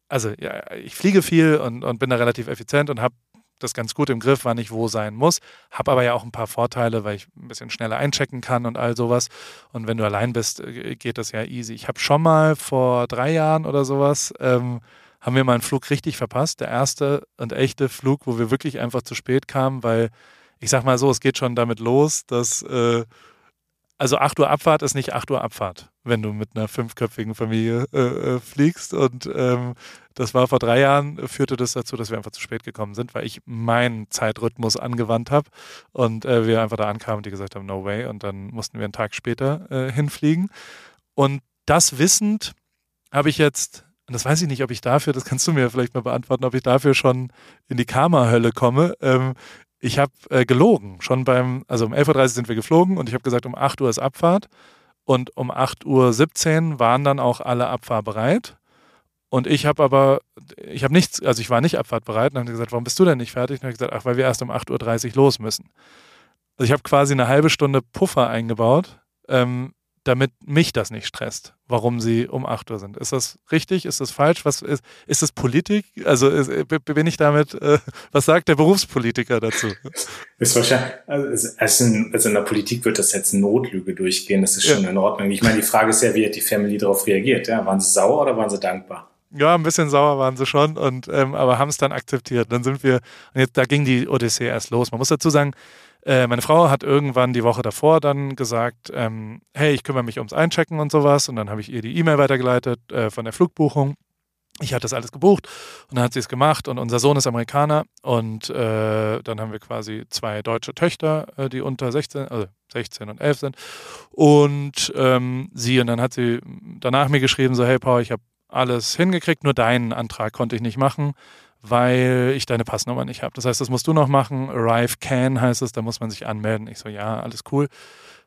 also ja, ich fliege viel und, und bin da relativ effizient und habe das ganz gut im Griff, wann ich wo sein muss. Habe aber ja auch ein paar Vorteile, weil ich ein bisschen schneller einchecken kann und all sowas. Und wenn du allein bist, äh, geht das ja easy. Ich habe schon mal vor drei Jahren oder sowas, ähm, haben wir mal einen Flug richtig verpasst. Der erste und echte Flug, wo wir wirklich einfach zu spät kamen, weil ich sag mal so, es geht schon damit los, dass äh, also 8 Uhr Abfahrt ist nicht 8 Uhr Abfahrt, wenn du mit einer fünfköpfigen Familie äh, äh, fliegst. Und ähm, das war vor drei Jahren, führte das dazu, dass wir einfach zu spät gekommen sind, weil ich meinen Zeitrhythmus angewandt habe und äh, wir einfach da ankamen und die gesagt haben, no way. Und dann mussten wir einen Tag später äh, hinfliegen. Und das wissend habe ich jetzt, und das weiß ich nicht, ob ich dafür, das kannst du mir vielleicht mal beantworten, ob ich dafür schon in die Karma-Hölle komme. Ähm, ich habe äh, gelogen. Schon beim, also um 11.30 Uhr sind wir geflogen und ich habe gesagt, um 8 Uhr ist Abfahrt. Und um 8.17 Uhr waren dann auch alle abfahrbereit. Und ich habe aber, ich habe nichts, also ich war nicht abfahrtbereit und habe gesagt, warum bist du denn nicht fertig? Und habe gesagt, ach, weil wir erst um 8.30 Uhr los müssen. Also ich habe quasi eine halbe Stunde Puffer eingebaut, ähm, damit mich das nicht stresst, warum sie um 8 Uhr sind. Ist das richtig? Ist das falsch? Was ist, ist das Politik? Also ist, bin ich damit, äh, was sagt der Berufspolitiker dazu? Ist wahrscheinlich, also, also, in, also in der Politik wird das jetzt Notlüge durchgehen, das ist schon ja. in Ordnung. Ich meine, die Frage ist ja, wie hat die Family darauf reagiert? Ja? Waren sie sauer oder waren sie dankbar? Ja, ein bisschen sauer waren sie schon, und, ähm, aber haben es dann akzeptiert. Dann sind wir, und jetzt, da ging die Odyssee erst los. Man muss dazu sagen, äh, meine Frau hat irgendwann die Woche davor dann gesagt, ähm, hey, ich kümmere mich ums Einchecken und sowas. Und dann habe ich ihr die E-Mail weitergeleitet äh, von der Flugbuchung. Ich hatte das alles gebucht und dann hat sie es gemacht und unser Sohn ist Amerikaner und äh, dann haben wir quasi zwei deutsche Töchter, äh, die unter 16, also 16 und 11 sind und ähm, sie und dann hat sie danach mir geschrieben so hey Paul, ich habe alles hingekriegt, nur deinen Antrag konnte ich nicht machen weil ich deine Passnummer nicht habe. Das heißt, das musst du noch machen. Arrive can heißt es, da muss man sich anmelden. Ich so, ja, alles cool.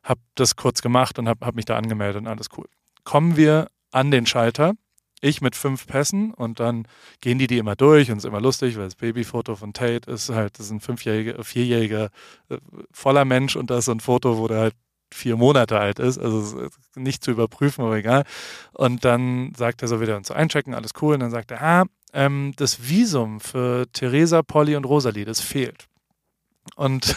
Hab das kurz gemacht und hab, hab mich da angemeldet und alles cool. Kommen wir an den Schalter. Ich mit fünf Pässen und dann gehen die die immer durch und es ist immer lustig, weil das Babyfoto von Tate ist halt, das ist ein fünfjähriger, vierjähriger äh, voller Mensch und da ist so ein Foto, wo der halt vier Monate alt ist, also nicht zu überprüfen, aber egal. Und dann sagt er so wieder zu einchecken, alles cool. Und dann sagt er, ah, ähm, das Visum für Theresa, Polly und Rosalie, das fehlt. Und,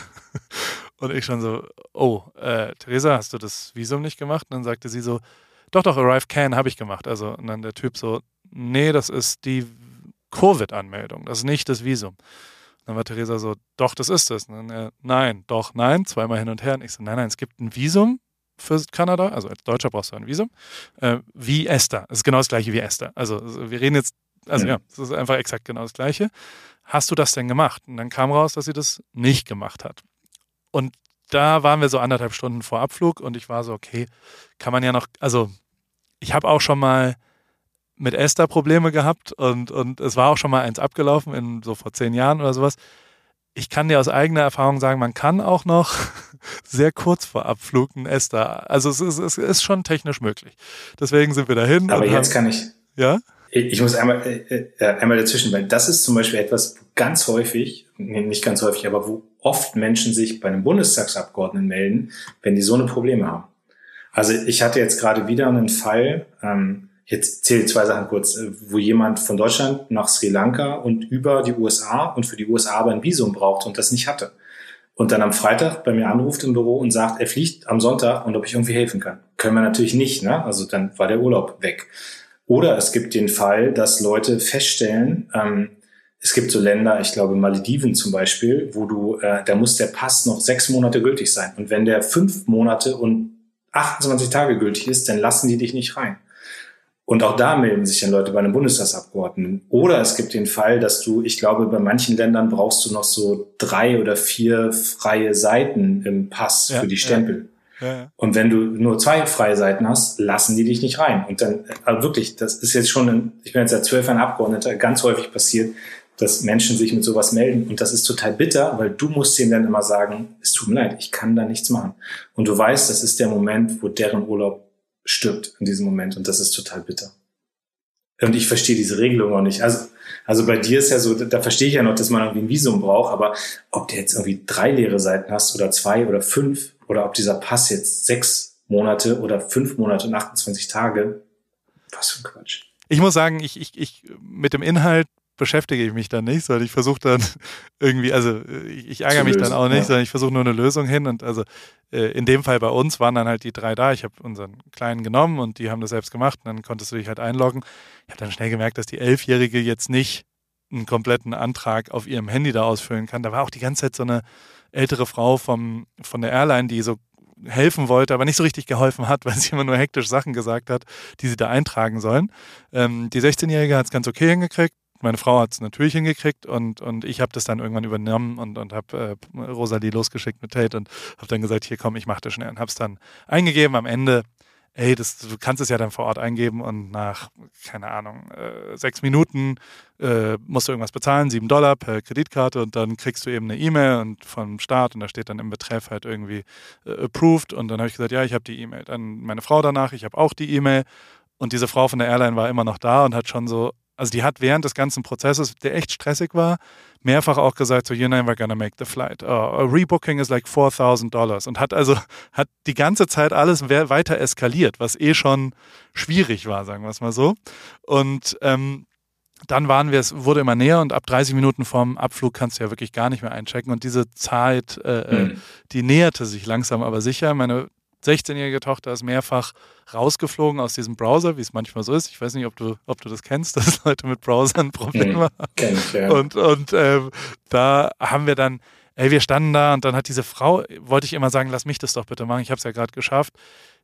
und ich schon so, oh, äh, Theresa, hast du das Visum nicht gemacht? Und dann sagte sie so, doch, doch, Arrive Can habe ich gemacht. Also, und dann der Typ so, nee, das ist die Covid-Anmeldung, das ist nicht das Visum. Dann war Theresa so, doch, das ist es. Und dann, äh, nein, doch, nein, zweimal hin und her. Und ich so, nein, nein, es gibt ein Visum für Kanada, also als Deutscher brauchst du ein Visum, äh, wie Esther. Es ist genau das gleiche wie Esther. Also wir reden jetzt also ja, es ist einfach exakt genau das Gleiche. Hast du das denn gemacht? Und dann kam raus, dass sie das nicht gemacht hat. Und da waren wir so anderthalb Stunden vor Abflug und ich war so, okay, kann man ja noch, also ich habe auch schon mal mit Esther Probleme gehabt und, und es war auch schon mal eins abgelaufen, in so vor zehn Jahren oder sowas. Ich kann dir aus eigener Erfahrung sagen, man kann auch noch sehr kurz vor Abflug ein Esther, also es ist, es ist schon technisch möglich. Deswegen sind wir dahin. Aber jetzt haben, kann ich. Ja? Ich muss einmal, äh, äh, einmal dazwischen, weil das ist zum Beispiel etwas ganz häufig, nicht ganz häufig, aber wo oft Menschen sich bei einem Bundestagsabgeordneten melden, wenn die so eine Probleme haben. Also ich hatte jetzt gerade wieder einen Fall, ähm, jetzt zähle ich zwei Sachen kurz, äh, wo jemand von Deutschland nach Sri Lanka und über die USA und für die USA aber ein Visum braucht und das nicht hatte. Und dann am Freitag bei mir anruft im Büro und sagt, er fliegt am Sonntag und ob ich irgendwie helfen kann. Können wir natürlich nicht, ne? Also dann war der Urlaub weg. Oder es gibt den Fall, dass Leute feststellen, ähm, es gibt so Länder, ich glaube Malediven zum Beispiel, wo du, äh, da muss der Pass noch sechs Monate gültig sein. Und wenn der fünf Monate und 28 Tage gültig ist, dann lassen die dich nicht rein. Und auch da melden sich dann Leute bei einem Bundestagsabgeordneten. Oder es gibt den Fall, dass du, ich glaube, bei manchen Ländern brauchst du noch so drei oder vier freie Seiten im Pass ja, für die Stempel. Und wenn du nur zwei freie Seiten hast, lassen die dich nicht rein. Und dann, also wirklich, das ist jetzt schon, ein, ich bin jetzt seit zwölf Jahren Abgeordneter, ganz häufig passiert, dass Menschen sich mit sowas melden. Und das ist total bitter, weil du musst ihnen dann immer sagen, es tut mir leid, ich kann da nichts machen. Und du weißt, das ist der Moment, wo deren Urlaub stirbt in diesem Moment. Und das ist total bitter. Und ich verstehe diese Regelung auch nicht. Also, also bei dir ist ja so, da verstehe ich ja noch, dass man irgendwie ein Visum braucht, aber ob du jetzt irgendwie drei leere Seiten hast oder zwei oder fünf, oder ob dieser Pass jetzt sechs Monate oder fünf Monate und 28 Tage, was für ein Quatsch. Ich muss sagen, ich, ich, ich mit dem Inhalt beschäftige ich mich dann nicht, sondern ich versuche dann irgendwie, also ich, ärgere mich dann auch nicht, ja. sondern ich versuche nur eine Lösung hin. Und also äh, in dem Fall bei uns waren dann halt die drei da. Ich habe unseren Kleinen genommen und die haben das selbst gemacht und dann konntest du dich halt einloggen. Ich habe dann schnell gemerkt, dass die Elfjährige jetzt nicht einen kompletten Antrag auf ihrem Handy da ausfüllen kann. Da war auch die ganze Zeit so eine ältere Frau vom, von der Airline, die so helfen wollte, aber nicht so richtig geholfen hat, weil sie immer nur hektisch Sachen gesagt hat, die sie da eintragen sollen. Ähm, die 16-Jährige hat es ganz okay hingekriegt. Meine Frau hat es natürlich hingekriegt und, und ich habe das dann irgendwann übernommen und, und habe äh, Rosalie losgeschickt mit Tate und habe dann gesagt, hier komm, ich mache das schnell und habe es dann eingegeben. Am Ende ey, das, du kannst es ja dann vor Ort eingeben und nach, keine Ahnung, äh, sechs Minuten äh, musst du irgendwas bezahlen, sieben Dollar per Kreditkarte und dann kriegst du eben eine E-Mail und vom Start und da steht dann im Betreff halt irgendwie äh, approved und dann habe ich gesagt, ja, ich habe die E-Mail. Dann meine Frau danach, ich habe auch die E-Mail Und diese Frau von der Airline war immer noch da und hat schon so, also die hat während des ganzen Prozesses, der echt stressig war, mehrfach auch gesagt, so, you're never gonna make the flight. A rebooking is like 4000 Dollars. Und hat also, hat die ganze Zeit alles weiter eskaliert, was eh schon schwierig war, sagen wir es mal so. Und ähm, dann waren wir, es wurde immer näher und ab 30 Minuten vorm Abflug kannst du ja wirklich gar nicht mehr einchecken. Und diese Zeit, äh, mhm. die näherte sich langsam aber sicher. Meine 16-jährige Tochter ist mehrfach rausgeflogen aus diesem Browser, wie es manchmal so ist. Ich weiß nicht, ob du, ob du das kennst, dass Leute mit Browsern Probleme mhm, haben. Ich, ja. Und, und ähm, da haben wir dann, ey, wir standen da und dann hat diese Frau, wollte ich immer sagen, lass mich das doch bitte machen, ich habe es ja gerade geschafft.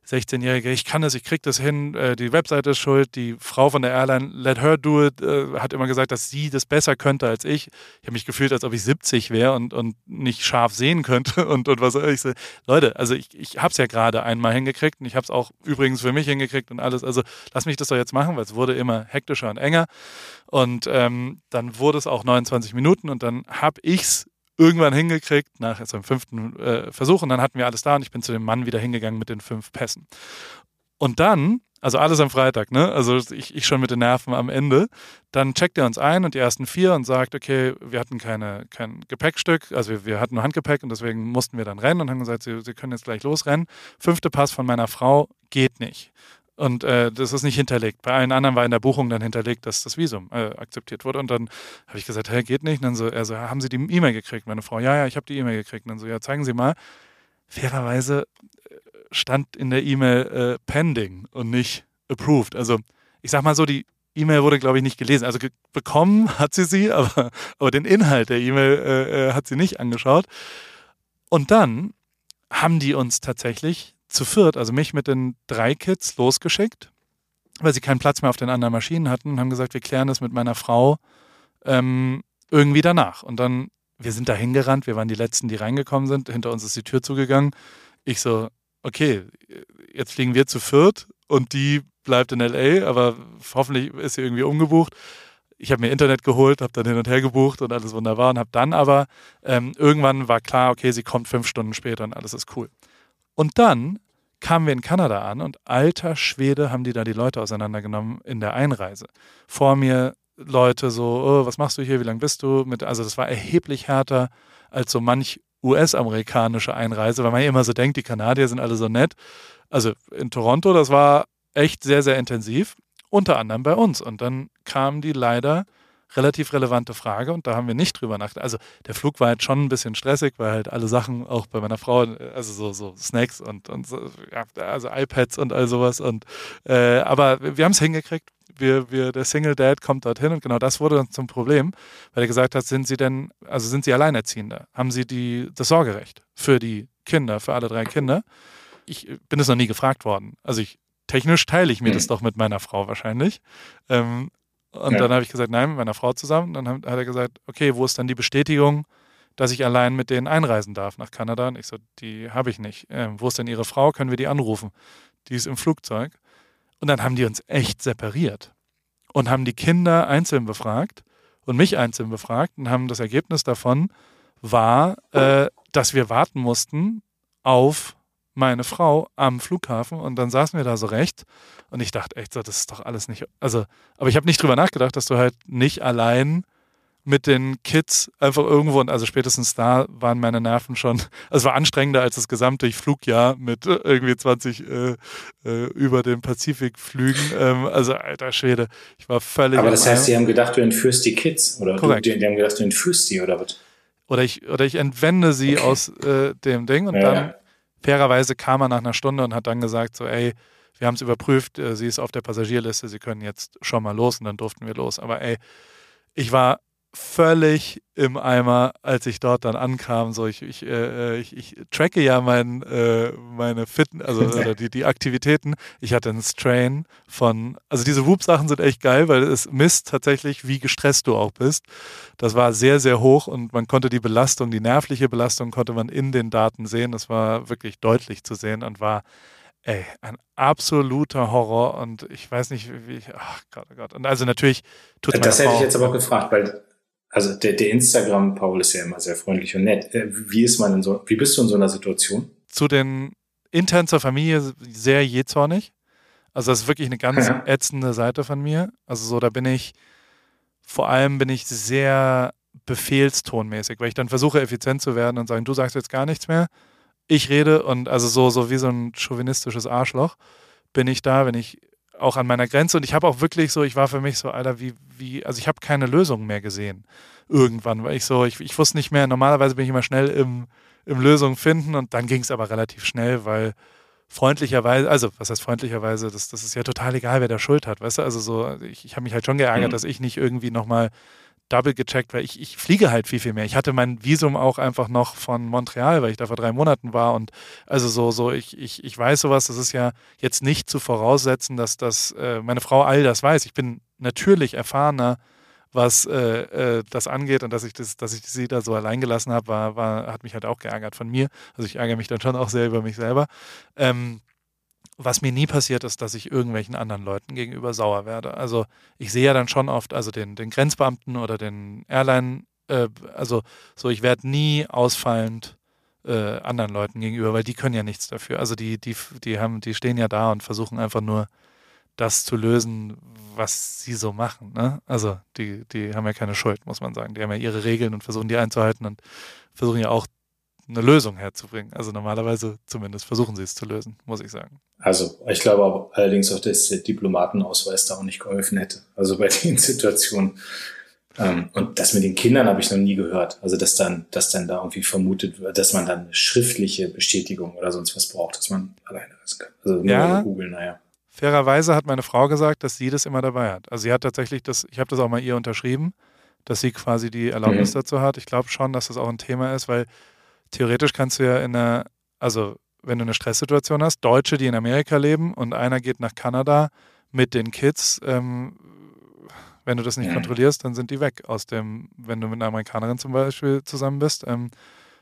16-Jährige, ich kann das, ich krieg das hin, äh, die Webseite ist schuld, die Frau von der Airline, let her do it, äh, hat immer gesagt, dass sie das besser könnte als ich. Ich habe mich gefühlt, als ob ich 70 wäre und, und nicht scharf sehen könnte und, und was ich so, Leute, also ich, ich habe es ja gerade einmal hingekriegt und ich habe es auch übrigens für mich hingekriegt und alles, also lass mich das doch jetzt machen, weil es wurde immer hektischer und enger und ähm, dann wurde es auch 29 Minuten und dann habe ich es irgendwann hingekriegt, nach seinem fünften äh, Versuch. Und dann hatten wir alles da und ich bin zu dem Mann wieder hingegangen mit den fünf Pässen. Und dann, also alles am Freitag, ne? Also ich, ich schon mit den Nerven am Ende. Dann checkt er uns ein und die ersten vier und sagt, okay, wir hatten keine, kein Gepäckstück, also wir, wir hatten nur Handgepäck und deswegen mussten wir dann rennen und haben gesagt, sie, sie können jetzt gleich losrennen. Fünfte Pass von meiner Frau geht nicht. Und äh, das ist nicht hinterlegt. Bei allen anderen war in der Buchung dann hinterlegt, dass das Visum äh, akzeptiert wurde. Und dann habe ich gesagt, hey, geht nicht. Und dann so, er so, haben Sie die E-Mail gekriegt? Meine Frau, ja, ja, ich habe die E-Mail gekriegt. Und dann so, ja, zeigen Sie mal. Fairerweise äh, stand in der E-Mail äh, pending und nicht approved. Also ich sag mal so, die E-Mail wurde, glaube ich, nicht gelesen. Also bekommen hat sie sie, aber, aber den Inhalt der E-Mail äh, äh, hat sie nicht angeschaut. Und dann haben die uns tatsächlich zu viert, also mich mit den drei Kids, losgeschickt, weil sie keinen Platz mehr auf den anderen Maschinen hatten und haben gesagt, wir klären das mit meiner Frau ähm, irgendwie danach. Und dann, wir sind da hingerannt, wir waren die Letzten, die reingekommen sind, hinter uns ist die Tür zugegangen. Ich so, okay, jetzt fliegen wir zu viert und die bleibt in LA, aber hoffentlich ist sie irgendwie umgebucht. Ich habe mir Internet geholt, habe dann hin und her gebucht und alles wunderbar und habe dann aber ähm, irgendwann war klar, okay, sie kommt fünf Stunden später und alles ist cool. Und dann kamen wir in Kanada an und alter Schwede haben die da die Leute auseinandergenommen in der Einreise. Vor mir Leute so, oh, was machst du hier, wie lange bist du? Mit, also das war erheblich härter als so manch US-amerikanische Einreise, weil man ja immer so denkt, die Kanadier sind alle so nett. Also in Toronto, das war echt sehr, sehr intensiv, unter anderem bei uns. Und dann kamen die leider relativ relevante Frage und da haben wir nicht drüber nachgedacht. Also der Flug war halt schon ein bisschen stressig, weil halt alle Sachen auch bei meiner Frau, also so, so Snacks und, und so, ja, also iPads und all sowas. Und äh, aber wir haben es hingekriegt. Wir, wir, der Single Dad kommt dorthin und genau das wurde dann zum Problem, weil er gesagt hat, sind Sie denn, also sind Sie Alleinerziehender? Haben Sie die, das Sorgerecht für die Kinder, für alle drei Kinder? Ich bin es noch nie gefragt worden. Also ich technisch teile ich mir mhm. das doch mit meiner Frau wahrscheinlich. Ähm, und ja. dann habe ich gesagt, nein, mit meiner Frau zusammen. Dann hat er gesagt, okay, wo ist dann die Bestätigung, dass ich allein mit denen einreisen darf nach Kanada? Und ich so, die habe ich nicht. Ähm, wo ist denn ihre Frau? Können wir die anrufen? Die ist im Flugzeug. Und dann haben die uns echt separiert und haben die Kinder einzeln befragt und mich einzeln befragt und haben das Ergebnis davon war, äh, dass wir warten mussten auf meine Frau am Flughafen und dann saßen wir da so recht und ich dachte echt so, das ist doch alles nicht, also, aber ich habe nicht drüber nachgedacht, dass du halt nicht allein mit den Kids einfach irgendwo, und also spätestens da waren meine Nerven schon, also es war anstrengender als das gesamte Flugjahr mit irgendwie 20 äh, äh, über den Pazifik flügen. Ähm, also alter Schwede, ich war völlig. Aber das heißt, sie haben gedacht, du entführst die Kids oder du, die, die, haben gedacht, du entführst die oder was? Oder ich, oder ich entwende sie okay. aus äh, dem Ding und ja. dann fairerweise kam er nach einer Stunde und hat dann gesagt, so, ey, wir haben es überprüft, äh, sie ist auf der Passagierliste, sie können jetzt schon mal los und dann durften wir los. Aber ey, ich war völlig im Eimer, als ich dort dann ankam. So, ich, ich, äh, ich, ich tracke ja mein, äh, meine Fitness, also oder die, die Aktivitäten. Ich hatte einen Strain von, also diese Whoop-Sachen sind echt geil, weil es misst tatsächlich, wie gestresst du auch bist. Das war sehr, sehr hoch und man konnte die Belastung, die nervliche Belastung konnte man in den Daten sehen. Das war wirklich deutlich zu sehen und war ey, ein absoluter Horror und ich weiß nicht, wie ich, ach Gott, oh Gott. Und also natürlich tut Das hätte ich jetzt aber auch gefragt, weil also der, der Instagram-Paul ist ja immer sehr freundlich und nett. Äh, wie ist man in so, wie bist du in so einer Situation? Zu den intern zur Familie sehr jähzornig. Also das ist wirklich eine ganz ja. ätzende Seite von mir. Also so, da bin ich, vor allem bin ich sehr befehlstonmäßig, weil ich dann versuche, effizient zu werden und sagen, du sagst jetzt gar nichts mehr, ich rede und also so, so wie so ein chauvinistisches Arschloch bin ich da, wenn ich auch an meiner Grenze und ich habe auch wirklich so, ich war für mich so, Alter, wie, wie, also ich habe keine Lösung mehr gesehen irgendwann, weil ich so, ich, ich wusste nicht mehr, normalerweise bin ich immer schnell im, im Lösung finden und dann ging es aber relativ schnell, weil freundlicherweise, also was heißt freundlicherweise, das, das ist ja total egal, wer da Schuld hat, weißt du, also so, ich, ich habe mich halt schon geärgert, mhm. dass ich nicht irgendwie nochmal double gecheckt, weil ich, ich fliege halt viel, viel mehr. Ich hatte mein Visum auch einfach noch von Montreal, weil ich da vor drei Monaten war und also so, so, ich, ich, ich weiß sowas, das ist ja jetzt nicht zu voraussetzen, dass das, äh, meine Frau all das weiß. Ich bin natürlich erfahrener was äh, äh, das angeht und dass ich das, dass ich sie da so allein gelassen habe, war, war, hat mich halt auch geärgert von mir. Also ich ärgere mich dann schon auch sehr über mich selber. Ähm, was mir nie passiert ist, dass ich irgendwelchen anderen Leuten gegenüber sauer werde. Also ich sehe ja dann schon oft, also den, den Grenzbeamten oder den Airline, äh, also so, ich werde nie ausfallend äh, anderen Leuten gegenüber, weil die können ja nichts dafür. Also die, die, die haben, die stehen ja da und versuchen einfach nur das zu lösen, was sie so machen. Ne? Also die, die haben ja keine Schuld, muss man sagen. Die haben ja ihre Regeln und versuchen die einzuhalten und versuchen ja auch eine Lösung herzubringen. Also normalerweise zumindest versuchen sie es zu lösen, muss ich sagen. Also ich glaube allerdings auch, dass der Diplomatenausweis da auch nicht geholfen hätte. Also bei den Situationen. Ähm, und das mit den Kindern habe ich noch nie gehört. Also dass dann, dass dann da irgendwie vermutet wird, dass man dann eine schriftliche Bestätigung oder sonst was braucht, dass man alleine reisen kann. Also nur ja, googeln, naja. Fairerweise hat meine Frau gesagt, dass sie das immer dabei hat. Also sie hat tatsächlich das, ich habe das auch mal ihr unterschrieben, dass sie quasi die Erlaubnis mhm. dazu hat. Ich glaube schon, dass das auch ein Thema ist, weil theoretisch kannst du ja in einer, also wenn du eine Stresssituation hast, Deutsche, die in Amerika leben und einer geht nach Kanada mit den Kids, ähm, wenn du das nicht ja. kontrollierst, dann sind die weg aus dem, wenn du mit einer Amerikanerin zum Beispiel zusammen bist, ähm,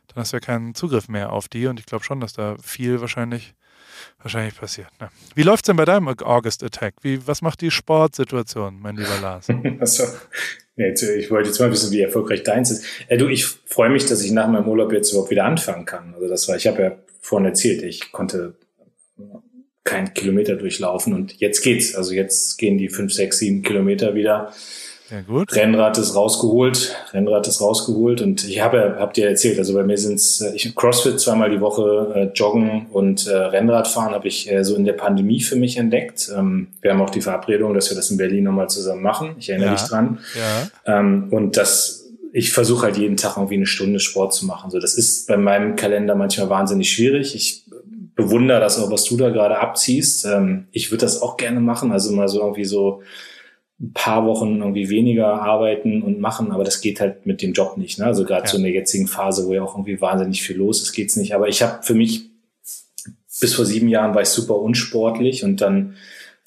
dann hast du ja keinen Zugriff mehr auf die und ich glaube schon, dass da viel wahrscheinlich wahrscheinlich passiert. Ne? Wie läuft es denn bei deinem August Attack? Wie, was macht die Sportsituation, mein lieber Lars? Achso. Jetzt, ich wollte jetzt mal wissen, wie erfolgreich deins ist. Äh, du, ich freue mich, dass ich nach meinem Urlaub jetzt überhaupt wieder anfangen kann. Also das war, ich habe ja vorhin erzählt, ich konnte keinen Kilometer durchlaufen und jetzt geht's. Also jetzt gehen die fünf, sechs, sieben Kilometer wieder ja, gut. Rennrad ist rausgeholt, Rennrad ist rausgeholt und ich habe, habt ihr erzählt, also bei mir sind's, äh, ich CrossFit zweimal die Woche, äh, Joggen und äh, Rennradfahren habe ich äh, so in der Pandemie für mich entdeckt. Ähm, wir haben auch die Verabredung, dass wir das in Berlin nochmal zusammen machen. Ich erinnere ja. dich dran. Ja. Ähm, und das, ich versuche halt jeden Tag irgendwie eine Stunde Sport zu machen. So, das ist bei meinem Kalender manchmal wahnsinnig schwierig. Ich bewundere das auch, was du da gerade abziehst. Ähm, ich würde das auch gerne machen, also mal so irgendwie so ein paar Wochen irgendwie weniger arbeiten und machen, aber das geht halt mit dem Job nicht. Ne? Also gerade ja. so in der jetzigen Phase, wo ja auch irgendwie wahnsinnig viel los ist, geht's nicht. Aber ich habe für mich bis vor sieben Jahren war ich super unsportlich und dann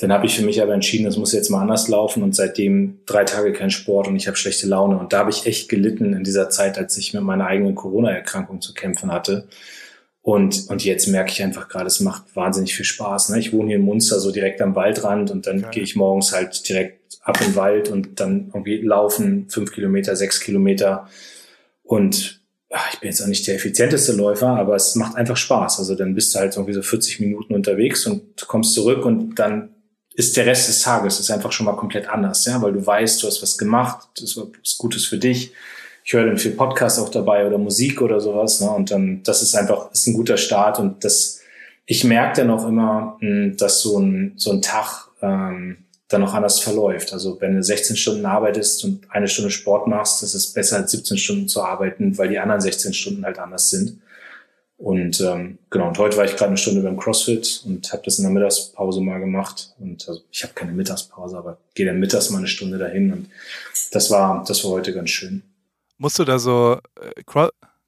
dann habe ich für mich aber entschieden, das muss jetzt mal anders laufen und seitdem drei Tage kein Sport und ich habe schlechte Laune und da habe ich echt gelitten in dieser Zeit, als ich mit meiner eigenen Corona-Erkrankung zu kämpfen hatte. Und, und jetzt merke ich einfach gerade, es macht wahnsinnig viel Spaß. Ne? Ich wohne hier in Munster, so direkt am Waldrand und dann ja. gehe ich morgens halt direkt ab im Wald und dann irgendwie laufen fünf Kilometer, sechs Kilometer. Und ach, ich bin jetzt auch nicht der effizienteste Läufer, aber es macht einfach Spaß. Also dann bist du halt irgendwie so 40 Minuten unterwegs und kommst zurück und dann ist der Rest des Tages ist einfach schon mal komplett anders, ja, weil du weißt, du hast was gemacht, das ist Gutes für dich. Ich höre dann viel Podcast auch dabei oder Musik oder sowas, ne? Und dann, das ist einfach, ist ein guter Start und das, ich merke dann auch immer, hm, dass so ein, so ein Tag ähm, dann noch anders verläuft. Also wenn du 16 Stunden arbeitest und eine Stunde Sport machst, ist besser als 17 Stunden zu arbeiten, weil die anderen 16 Stunden halt anders sind. Und ähm, genau, und heute war ich gerade eine Stunde beim CrossFit und habe das in der Mittagspause mal gemacht. Und also ich habe keine Mittagspause, aber gehe dann mittags mal eine Stunde dahin. Und das war, das war heute ganz schön. Musst du da so, äh,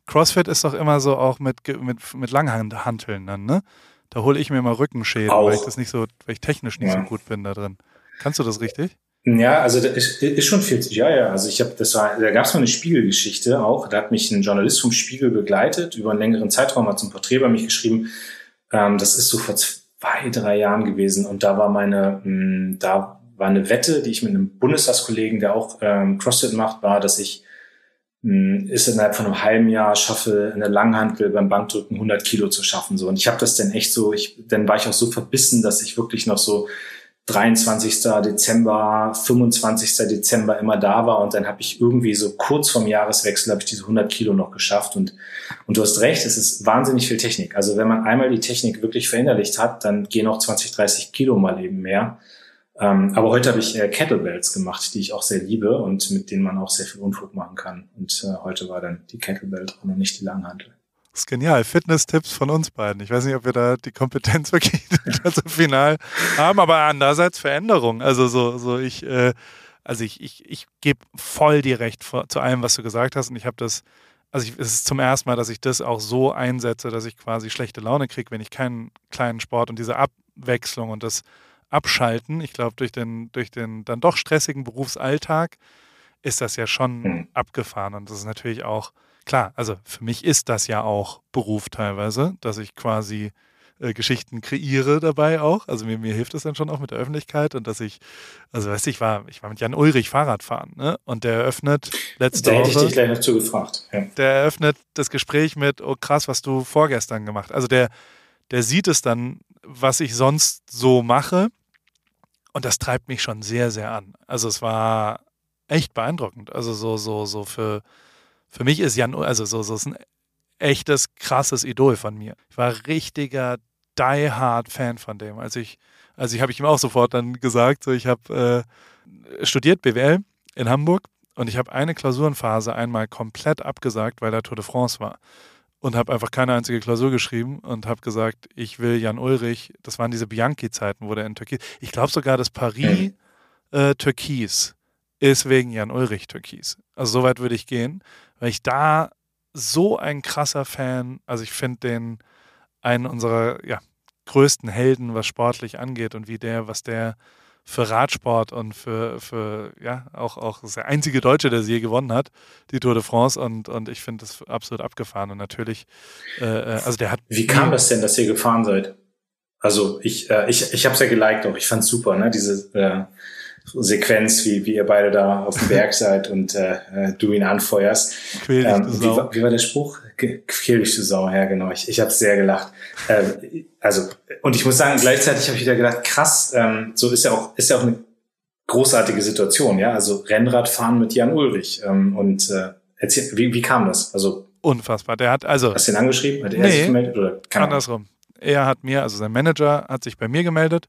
CrossFit ist doch immer so auch mit, mit, mit Langhanteln dann, ne? Da hole ich mir mal Rückenschäden, auch. weil ich das nicht so, weil ich technisch nicht ja. so gut bin da drin. Kannst du das richtig? Ja, also das ist, ist schon 40 Jahre. Ja. Also ich habe, das war, da gab es mal eine Spiegelgeschichte auch. Da hat mich ein Journalist vom Spiegel begleitet über einen längeren Zeitraum, hat zum Porträt bei mich geschrieben. Ähm, das ist so vor zwei, drei Jahren gewesen. Und da war meine, mh, hm, da war eine Wette, die ich mit einem Bundestagskollegen, der auch ähm, CrossFit macht, war, dass ich hm, ist innerhalb von einem halben Jahr schaffe, eine Langhantel beim Bankdrücken 100 Kilo zu schaffen. So. Und ich habe das dann echt so, ich, dann war ich auch so verbissen, dass ich wirklich noch so 23. Dezember, 25. Dezember immer da war und dann habe ich irgendwie so kurz vorm Jahreswechsel habe ich diese 100 Kilo noch geschafft und und du hast recht, es ist wahnsinnig viel Technik. Also wenn man einmal die Technik wirklich verinnerlicht hat, dann gehen auch 20, 30 Kilo mal eben mehr. Ähm, aber heute habe ich äh, Kettlebells gemacht, die ich auch sehr liebe und mit denen man auch sehr viel Unfug machen kann. Und äh, heute war dann die Kettlebell dran und nicht die Langhantel. Das ist genial. Fitness-Tipps von uns beiden. Ich weiß nicht, ob wir da die Kompetenz wirklich also final haben, aber andererseits Veränderung. Also so, so ich, äh, also ich, ich, ich gebe voll dir recht zu allem, was du gesagt hast. Und ich habe das, also ich, es ist zum ersten Mal, dass ich das auch so einsetze, dass ich quasi schlechte Laune kriege, wenn ich keinen kleinen Sport und diese Abwechslung und das Abschalten, ich glaube, durch den, durch den dann doch stressigen Berufsalltag ist das ja schon mhm. abgefahren. Und das ist natürlich auch klar, also für mich ist das ja auch Beruf teilweise, dass ich quasi äh, Geschichten kreiere dabei auch. Also mir, mir hilft es dann schon auch mit der Öffentlichkeit und dass ich, also weißt du, ich war, ich war mit Jan Ulrich Fahrrad fahren, ne? Und der eröffnet letzte da Woche. Da hätte ich dich gleich noch zu gefragt. Ja. Der eröffnet das Gespräch mit, oh krass, was du vorgestern gemacht. Also der, der sieht es dann, was ich sonst so mache. Und das treibt mich schon sehr, sehr an. Also es war echt beeindruckend. Also so, so, so für, für mich ist Jan, also so, so ist ein echtes, krasses Idol von mir. Ich war richtiger Die-Hard-Fan von dem. Also ich, also ich habe ich ihm auch sofort dann gesagt, so ich habe äh, studiert BWL in Hamburg und ich habe eine Klausurenphase einmal komplett abgesagt, weil da Tour de France war. Und habe einfach keine einzige Klausur geschrieben und habe gesagt, ich will Jan Ulrich, das waren diese Bianchi-Zeiten, wo der in Türkis, ich glaube sogar, dass Paris äh, Türkis ist wegen Jan Ulrich Türkis. Also so weit würde ich gehen weil ich da so ein krasser Fan, also ich finde den einen unserer ja, größten Helden, was sportlich angeht und wie der, was der für Radsport und für, für ja, auch, auch der einzige Deutsche, der sie je gewonnen hat, die Tour de France. Und, und ich finde das absolut abgefahren. Und natürlich, äh, äh also der hat. Wie kam das denn, dass ihr gefahren seid? Also ich, äh, ich, ich habe es ja geliked auch. Ich fand super, ne? Diese äh, Sequenz, wie, wie ihr beide da auf dem Berg seid und äh, äh du ihn anfeuerst. Quäl dich, ähm, wie, war, wie war der Spruch? Quäl dich, du Sau, ja genau. Ich, ich habe sehr gelacht. Äh, also, und ich muss sagen, gleichzeitig habe ich wieder gedacht, krass, ähm, so ist ja auch, ist ja auch eine großartige Situation, ja. Also Rennradfahren mit Jan Ulrich. Ähm, und äh, erzähl, wie, wie kam das? Also Unfassbar. Der hat also. Hast du ihn angeschrieben? Hat er nee, sich gemeldet? Oder? andersrum. Er hat mir, also sein Manager hat sich bei mir gemeldet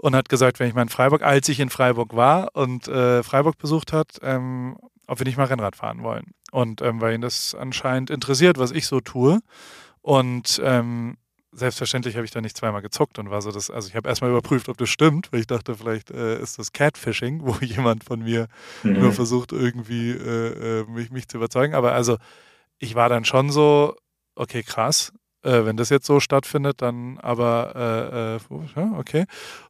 und hat gesagt, wenn ich mal in Freiburg, als ich in Freiburg war und äh, Freiburg besucht hat, ähm, ob wir nicht mal Rennrad fahren wollen. Und ähm, weil ihn das anscheinend interessiert, was ich so tue. Und ähm, selbstverständlich habe ich da nicht zweimal gezuckt und war so das, also ich habe erstmal überprüft, ob das stimmt, weil ich dachte, vielleicht äh, ist das Catfishing, wo jemand von mir mhm. nur versucht, irgendwie äh, äh, mich, mich zu überzeugen. Aber also ich war dann schon so, okay, krass, äh, wenn das jetzt so stattfindet, dann aber, äh, äh, okay.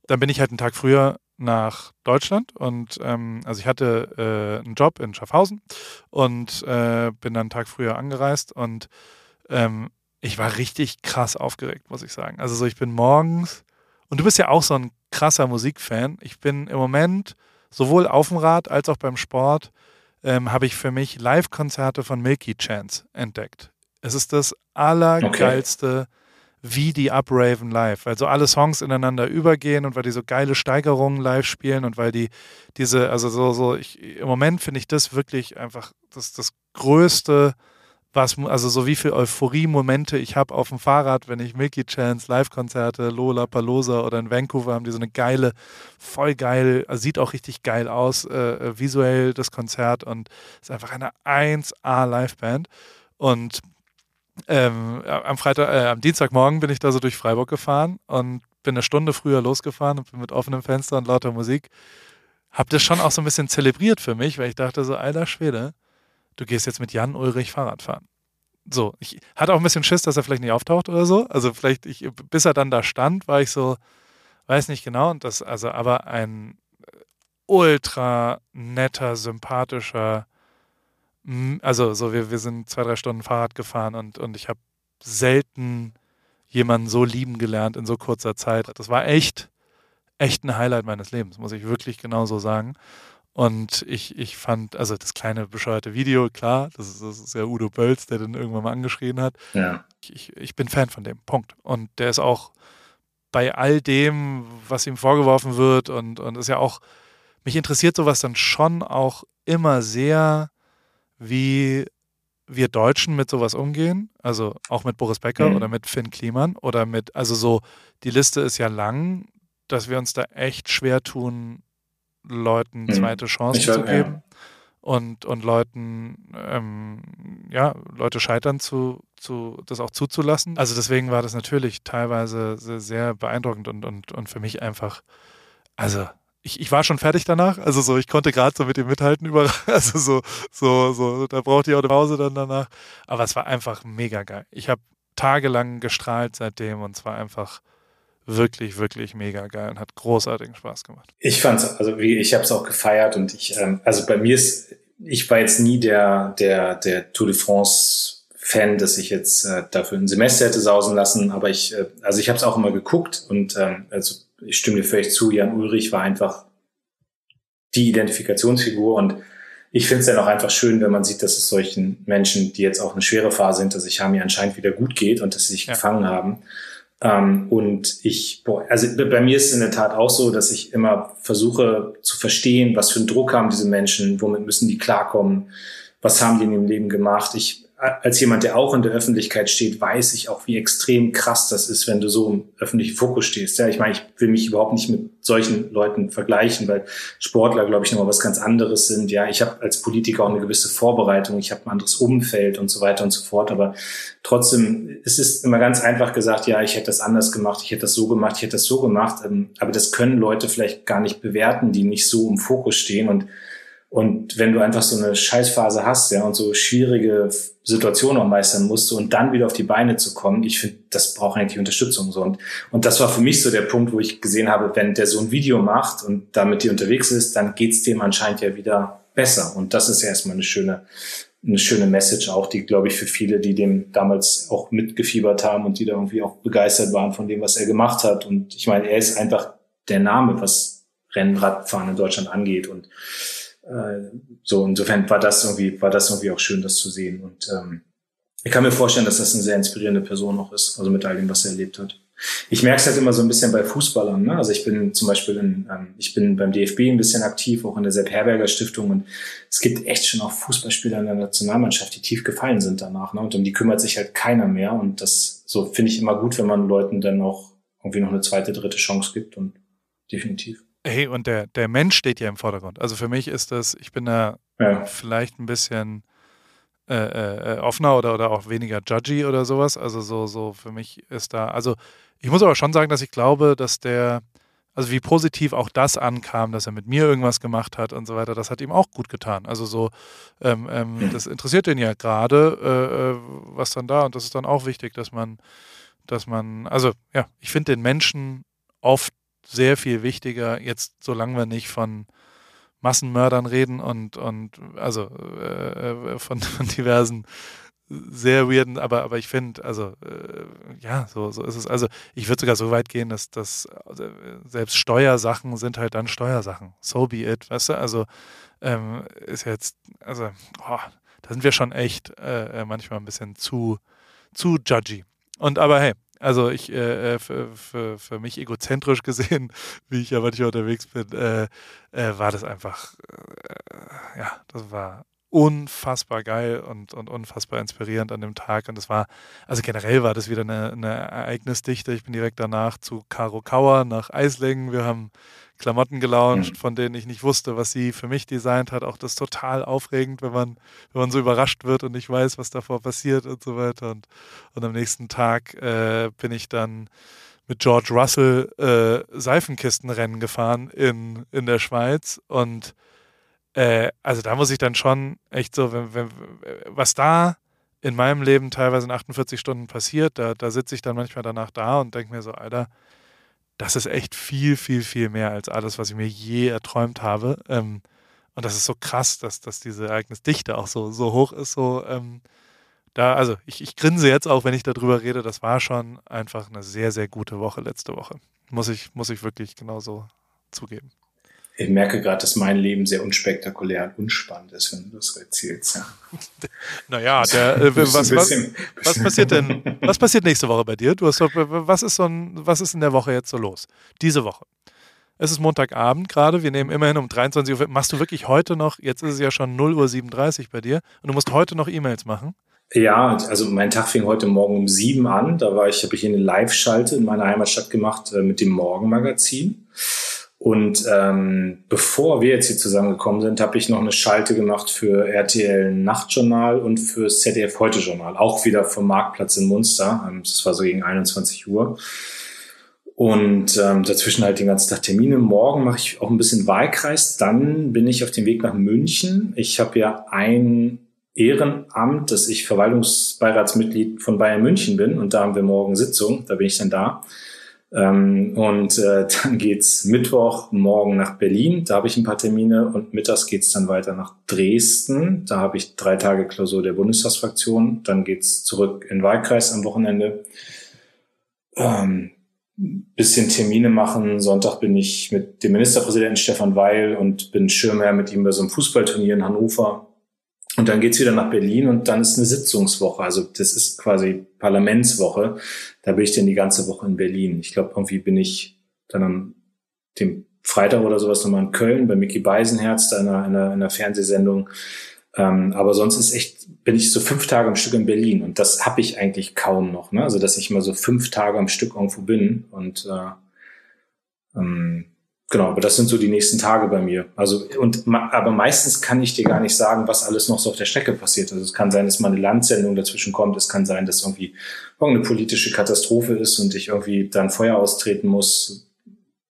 Dann bin ich halt einen Tag früher nach Deutschland und ähm, also ich hatte äh, einen Job in Schaffhausen und äh, bin dann einen Tag früher angereist und ähm, ich war richtig krass aufgeregt, muss ich sagen. Also so, ich bin morgens und du bist ja auch so ein krasser Musikfan. Ich bin im Moment sowohl auf dem Rad als auch beim Sport ähm, habe ich für mich Live-Konzerte von Milky Chance entdeckt. Es ist das allergeilste, okay. wie die Upraven live, weil so alle Songs ineinander übergehen und weil die so geile Steigerungen live spielen und weil die diese, also so, so, ich, im Moment finde ich das wirklich einfach das, das größte, was, also so wie viel Euphorie-Momente ich habe auf dem Fahrrad, wenn ich Milky Chance, Live-Konzerte, Lola Palosa oder in Vancouver haben die so eine geile, voll geil, also sieht auch richtig geil aus, äh, äh visuell das Konzert und ist einfach eine 1A Liveband. Und ähm, am Freitag, äh, am Dienstagmorgen bin ich da so durch Freiburg gefahren und bin eine Stunde früher losgefahren und bin mit offenem Fenster und lauter Musik. Hab das schon auch so ein bisschen zelebriert für mich, weil ich dachte so, alter Schwede, du gehst jetzt mit Jan Ulrich Fahrrad fahren. So, ich hatte auch ein bisschen Schiss, dass er vielleicht nicht auftaucht oder so. Also vielleicht, ich, bis er dann da stand, war ich so, weiß nicht genau. Und das, also aber ein ultra netter, sympathischer, also so wir, wir sind zwei, drei Stunden Fahrrad gefahren und, und ich habe selten jemanden so lieben gelernt in so kurzer Zeit. Das war echt, echt ein Highlight meines Lebens, muss ich wirklich genauso sagen. Und ich, ich fand, also das kleine bescheuerte Video, klar, das ist, das ist ja Udo Bölz, der den irgendwann mal angeschrien hat. Ja. Ich, ich bin Fan von dem, Punkt. Und der ist auch bei all dem, was ihm vorgeworfen wird und, und ist ja auch, mich interessiert sowas dann schon auch immer sehr, wie wir Deutschen mit sowas umgehen, also auch mit Boris Becker mhm. oder mit Finn Kliman oder mit, also so, die Liste ist ja lang, dass wir uns da echt schwer tun, Leuten mhm. zweite Chancen zu geben ja. und, und Leuten, ähm, ja, Leute scheitern zu, zu, das auch zuzulassen. Also deswegen war das natürlich teilweise sehr, sehr beeindruckend und, und, und für mich einfach, also ich, ich war schon fertig danach. Also so, ich konnte gerade so mit ihm mithalten über, also so, so, so, da brauchte ich auch eine Pause dann danach. Aber es war einfach mega geil. Ich habe tagelang gestrahlt seitdem und es war einfach wirklich, wirklich mega geil und hat großartigen Spaß gemacht. Ich fand's, also wie, ich habe es auch gefeiert und ich, ähm, also bei mir ist, ich war jetzt nie der, der, der Tour de France Fan, dass ich jetzt äh, dafür ein Semester hätte sausen lassen, aber ich, äh, also ich habe es auch immer geguckt und ähm, also ich stimme dir völlig zu, Jan Ulrich war einfach die Identifikationsfigur und ich finde es dann auch einfach schön, wenn man sieht, dass es solchen Menschen, die jetzt auch eine schwere Phase hinter sich haben, ja anscheinend wieder gut geht und dass sie sich ja. gefangen haben. Ähm, und ich, boah, also bei mir ist es in der Tat auch so, dass ich immer versuche zu verstehen, was für einen Druck haben diese Menschen, womit müssen die klarkommen, was haben die in ihrem Leben gemacht. Ich als jemand, der auch in der Öffentlichkeit steht, weiß ich auch, wie extrem krass das ist, wenn du so im öffentlichen Fokus stehst. Ja, ich meine, ich will mich überhaupt nicht mit solchen Leuten vergleichen, weil Sportler, glaube ich, nochmal was ganz anderes sind. Ja, ich habe als Politiker auch eine gewisse Vorbereitung, ich habe ein anderes Umfeld und so weiter und so fort. Aber trotzdem es ist immer ganz einfach gesagt, ja, ich hätte das anders gemacht, ich hätte das so gemacht, ich hätte das so gemacht. Ähm, aber das können Leute vielleicht gar nicht bewerten, die nicht so im Fokus stehen und und wenn du einfach so eine Scheißphase hast, ja, und so schwierige Situationen auch meistern musst und dann wieder auf die Beine zu kommen, ich finde, das braucht eigentlich Unterstützung so. Und, und das war für mich so der Punkt, wo ich gesehen habe, wenn der so ein Video macht und da mit dir unterwegs ist, dann geht's dem anscheinend ja wieder besser. Und das ist ja erstmal eine schöne, eine schöne Message auch, die, glaube ich, für viele, die dem damals auch mitgefiebert haben und die da irgendwie auch begeistert waren von dem, was er gemacht hat. Und ich meine, er ist einfach der Name, was Rennradfahren in Deutschland angeht. Und äh, so, insofern war das irgendwie, war das irgendwie auch schön, das zu sehen. Und ähm, ich kann mir vorstellen, dass das eine sehr inspirierende Person noch ist, also mit all dem, was er erlebt hat. Ich merke es halt immer so ein bisschen bei Fußballern. Ne? Also ich bin zum Beispiel in, ähm, ich bin beim DFB ein bisschen aktiv, auch in der Sepp Herberger Stiftung und es gibt echt schon auch Fußballspieler in der Nationalmannschaft, die tief gefallen sind danach. Ne? Und um die kümmert sich halt keiner mehr. Und das so finde ich immer gut, wenn man Leuten dann auch irgendwie noch eine zweite, dritte Chance gibt und definitiv. Hey, und der, der Mensch steht ja im Vordergrund. Also für mich ist das, ich bin da ja. vielleicht ein bisschen äh, äh, offener oder, oder auch weniger judgy oder sowas. Also so, so für mich ist da, also ich muss aber schon sagen, dass ich glaube, dass der, also wie positiv auch das ankam, dass er mit mir irgendwas gemacht hat und so weiter, das hat ihm auch gut getan. Also so, ähm, ähm, das interessiert ihn ja gerade, äh, äh, was dann da und das ist dann auch wichtig, dass man, dass man, also ja, ich finde den Menschen oft sehr viel wichtiger, jetzt solange wir nicht von Massenmördern reden und, und also äh, äh von, von diversen sehr weirden, aber, aber ich finde, also äh, ja, so, so ist es. Also ich würde sogar so weit gehen, dass, dass also, selbst Steuersachen sind halt dann Steuersachen. So be it, weißt du? Also ähm, ist jetzt, also oh, da sind wir schon echt äh, äh manchmal ein bisschen zu, zu judgy. Und aber hey, also ich, äh, äh, für, für, für mich egozentrisch gesehen, wie ich ja manchmal unterwegs bin, äh, äh, war das einfach, äh, ja, das war unfassbar geil und, und unfassbar inspirierend an dem Tag. Und es war, also generell war das wieder eine, eine Ereignisdichte. Ich bin direkt danach zu Caro Kauer nach Eislingen. Wir haben Klamotten gelauncht, mhm. von denen ich nicht wusste, was sie für mich designt hat. Auch das total aufregend, wenn man, wenn man so überrascht wird und nicht weiß, was davor passiert und so weiter. Und, und am nächsten Tag äh, bin ich dann mit George Russell äh, Seifenkistenrennen gefahren in, in der Schweiz. Und äh, also da muss ich dann schon echt so, wenn, wenn, was da in meinem Leben teilweise in 48 Stunden passiert, da, da sitze ich dann manchmal danach da und denke mir so, Alter, das ist echt viel, viel, viel mehr als alles, was ich mir je erträumt habe. Ähm, und das ist so krass, dass, dass diese Ereignisdichte auch so, so hoch ist. So, ähm, da, also ich, ich grinse jetzt auch, wenn ich darüber rede. Das war schon einfach eine sehr, sehr gute Woche letzte Woche. Muss ich, muss ich wirklich genauso zugeben. Ich merke gerade, dass mein Leben sehr unspektakulär und unspannend ist, wenn du das erzählst. Ja. Naja, der, äh, was, was, was, passiert denn? Was passiert nächste Woche bei dir? Du hast, was, ist so ein, was ist in der Woche jetzt so los? Diese Woche. Es ist Montagabend gerade. Wir nehmen immerhin um 23 Uhr. Machst du wirklich heute noch? Jetzt ist es ja schon 0.37 Uhr bei dir. Und du musst heute noch E-Mails machen. Ja, also mein Tag fing heute Morgen um sieben an. Da war ich, habe ich eine Live-Schalte in meiner Heimatstadt gemacht äh, mit dem Morgenmagazin. Und ähm, bevor wir jetzt hier zusammengekommen sind, habe ich noch eine Schalte gemacht für RTL Nachtjournal und für ZDF Heute Journal, auch wieder vom Marktplatz in Munster. Ähm, das war so gegen 21 Uhr. Und ähm, dazwischen halt den ganzen Tag Termine. Morgen mache ich auch ein bisschen Wahlkreis. Dann bin ich auf dem Weg nach München. Ich habe ja ein Ehrenamt, dass ich Verwaltungsbeiratsmitglied von Bayern München bin. Und da haben wir morgen Sitzung. Da bin ich dann da. Ähm, und äh, dann geht's Mittwoch morgen nach Berlin, da habe ich ein paar Termine und mittags geht's dann weiter nach Dresden. Da habe ich drei Tage Klausur der Bundestagsfraktion. Dann geht's zurück in Wahlkreis am Wochenende. Ähm, bisschen Termine machen. Sonntag bin ich mit dem Ministerpräsidenten Stefan Weil und bin Schirmherr mit ihm bei so einem Fußballturnier in Hannover. Und dann geht's wieder nach Berlin und dann ist eine Sitzungswoche. Also das ist quasi Parlamentswoche. Da bin ich dann die ganze Woche in Berlin. Ich glaube, irgendwie bin ich dann am dem Freitag oder sowas nochmal in Köln bei Mickey Beisenherz, da in einer, in einer, in einer Fernsehsendung. Ähm, aber sonst ist echt, bin ich so fünf Tage am Stück in Berlin und das habe ich eigentlich kaum noch. Ne? Also dass ich mal so fünf Tage am Stück irgendwo bin und äh, ähm, Genau, aber das sind so die nächsten Tage bei mir. Also und aber meistens kann ich dir gar nicht sagen, was alles noch so auf der Strecke passiert. Also es kann sein, dass mal eine Landsendung dazwischen kommt. Es kann sein, dass irgendwie irgendeine politische Katastrophe ist und ich irgendwie dann Feuer austreten muss.